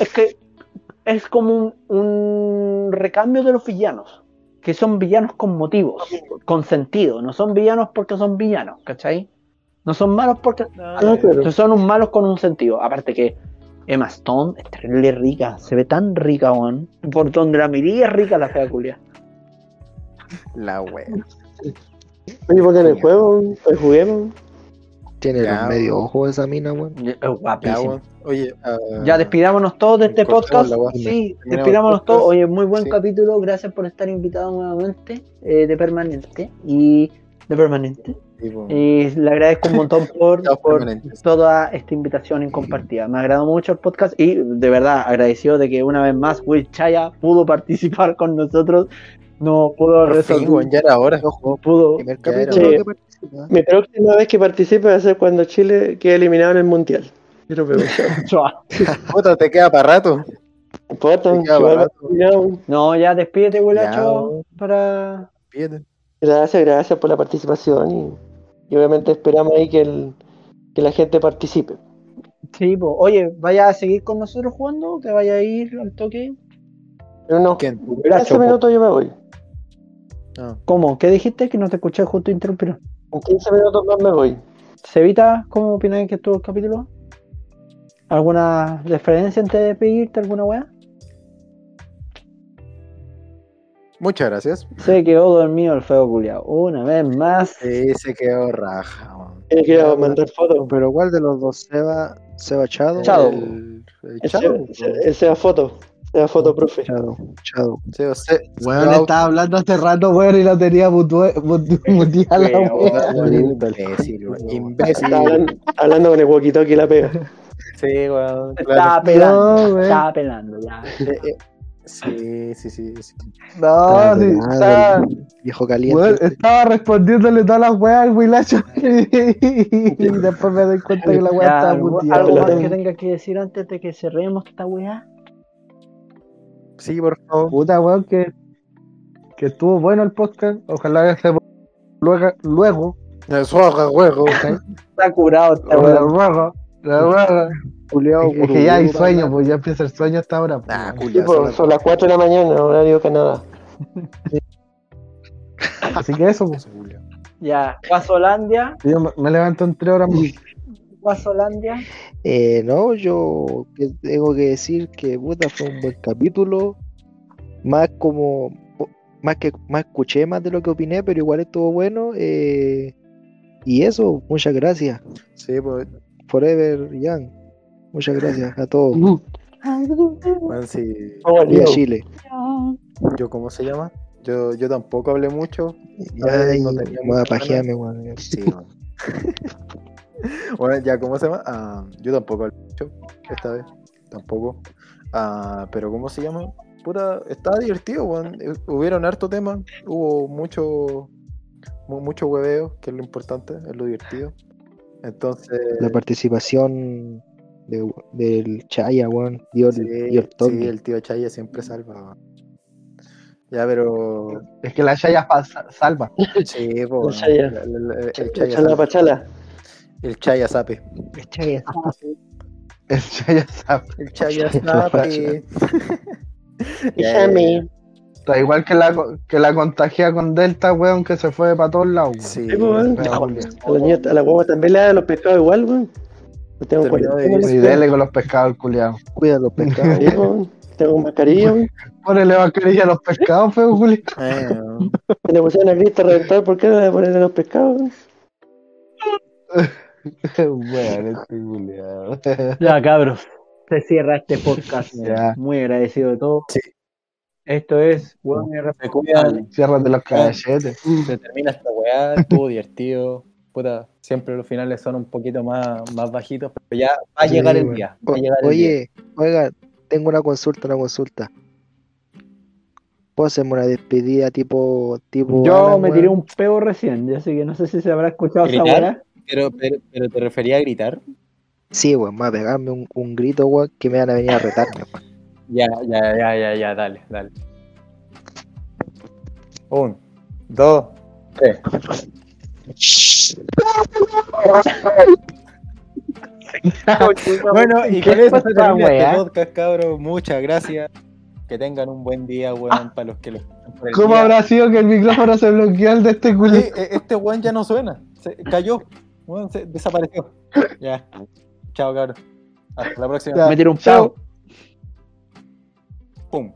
Es que es como un, un recambio de los villanos, que son villanos con motivos, con sentido, no son villanos porque son villanos, ¿cachai? No son malos porque Ah, claro. son un malos con un sentido. Aparte que Emma Stone es terrible rica, se ve tan rica, weón. Por donde la miré es rica la fea culia. La wea. Oye, porque en el juego, pues juguemos. Tiene Ya, los medio ojos esa mina, weón. Guapísima. weón. Oye, ah, Ya despidámonos todos de este podcast. Sí, Terminamos despidámonos todos. Oye, muy buen Sí. capítulo. Gracias por estar invitado nuevamente eh, de permanente. Y de permanente. Y le agradezco un montón por, por toda esta invitación y compartida. Me agradó mucho el podcast y de verdad agradecido de que una vez más Will Chaya pudo participar con nosotros. No pudo resolver. weón, ya era hora. pudo. Que participa. Mi próxima vez que participe va a ser cuando Chile quede eliminado en el Mundial. Quiero preguntar. Puta, te queda para rato. No importa, Sí, queda barato. eliminado. No, ya despídete, weón. para. Fíjate. Gracias, gracias por la participación y, y obviamente esperamos ahí que, el, que la gente participe. Sí, po. oye, ¿vaya a seguir con nosotros jugando? ¿Que vaya a ir al toque? No, ¿Quién? en Wilacho, 15 po. minutos yo me voy. Ah, ¿Cómo? ¿Qué dijiste? Que no te escuché justo interrumpieron. En 15 minutos más me voy. Cevita, ¿cómo opinas que estuvo el capítulo? ¿Alguna referencia antes de pedirte alguna weá? Muchas gracias. Se quedó dormido el feo culiao. Una vez más. Sí, se quedó raja. weón. Tiene que ir a mandar fotos. Pero ¿cuál de los dos Seba, Seba Chado? Chado. El, el Ese chavo. ese sea foto. Sea foto, profe. Chado, Chado. Sí, o sea, Scout. estaba hablando hace rato, weón, y la tenía mutue- mutu- muteada la Weón. weón. Weón, imbécil, weón, imbécil. Está hablando, con el walkie-talkie la pega. Sí, weón, Estaba claro. pelando. No, estaba pelando ya. Eh, eh, Sí, sí, sí. sí. No, sí, estaba, Viejo caliente. estaba respondiéndole todas las weas al Wilacho y después me doy cuenta que la wea estaba algo, muteada. algo más que tenga que decir antes de que cerremos esta weá. Sí, por favor. Puta, weón, que, que estuvo bueno el podcast. Ojalá que se luego, luego, Eso haga huevo. Está curado esta luego, weá. luego, luego. Culeado, Es que ya hay sueño, pues ya empieza el sueño hasta ahora. pues, Ah. Sí, pues, son son las 4 de la mañana, horario Canadá. Así que eso, pues. las-. Ya, Guasolandia. Yo me- me levanto en tres horas más. Guasolandia. Eh, no, yo tengo que decir que puta fue un buen capítulo. Más como más que más escuché más de lo que opiné, pero igual estuvo bueno. eh, y eso, muchas gracias. Sí, pues, Forever Young. Muchas gracias a todos. man, sí. Vamos al Viva lío. Chile. ¿Yo cómo se llama? Yo, yo tampoco hablé mucho. Ay, no tenía voy a muchas pajearme, weón. Sí, weón. bueno, ya, ¿cómo se llama? Ah, yo tampoco hablé mucho esta vez. Tampoco. Ah, pero ¿cómo se llama? Puta, estaba divertido, weón. Eh, Hubieron harto tema. Hubo mucho, mu- mucho hueveo, que es lo importante, es lo divertido. Entonces. La participación de- del Chaya, weón. Dio, el- Sí, dio el toque. sí, el tío Chaya siempre salva. weón. Ya, pero. Es que la Chaya salva. Sí, po. La- la- la- el Chaya pachala. El Chaya sape. El Chaya, El Chaya sabe. El Chaya Chaya sape. Ya, Déjame. Está igual que la, que la contagia con Delta, weón, que se fue para todos lados. weón. Sí, Sí, weón. A la guagua también le dan los pescados igual, weón. Yo tengo Terminó de cuarentena, Y dele con los pescados, culiados. Cuida los pescados. sí, weón. Tengo mascarilla, weón. Ponele mascarilla a los pescados, feo, Julián. Eh, weón. Se le pusieron a Cristo a reventar, ¿por qué no le ponen a los pescados? weón? Weón, este. Ya, cabros. Se cierra este podcast. Ya. Muy agradecido de todo. Sí. Esto es Hueón Se cuidan, Ciérrate los cachetes. se termina esta weá, estuvo divertido. Puta, siempre los finales son un poquito más, más bajitos, pero ya va a Sí, llegar el weón. día. Va O- a llegar el día. Oye, oiga, tengo una consulta, una consulta. ¿Puedo hacerme una despedida tipo. tipo Yo Alan, me weón? tiré un peo recién, así que no sé si se habrá escuchado esa weá. Pero, pero, pero te refería a gritar. Sí, weón, a pegarme un, un grito, weón, que me van a venir a retarme, weón. Ya, ya, ya, ya, ya, dale, dale. Un, dos, tres. Bueno, y ¿Qué con eso termina este podcast, cabros. Muchas gracias. Que tengan un buen día, weón, para los que lo ¿Cómo día. habrá sido que el micrófono se bloqueó el de este Sí, culiado? e- este weón ya no suena. Se cayó. Se desapareció. Ya. Chao, cabros. Hasta la próxima. Ya. Me tiré un Chao. Pum.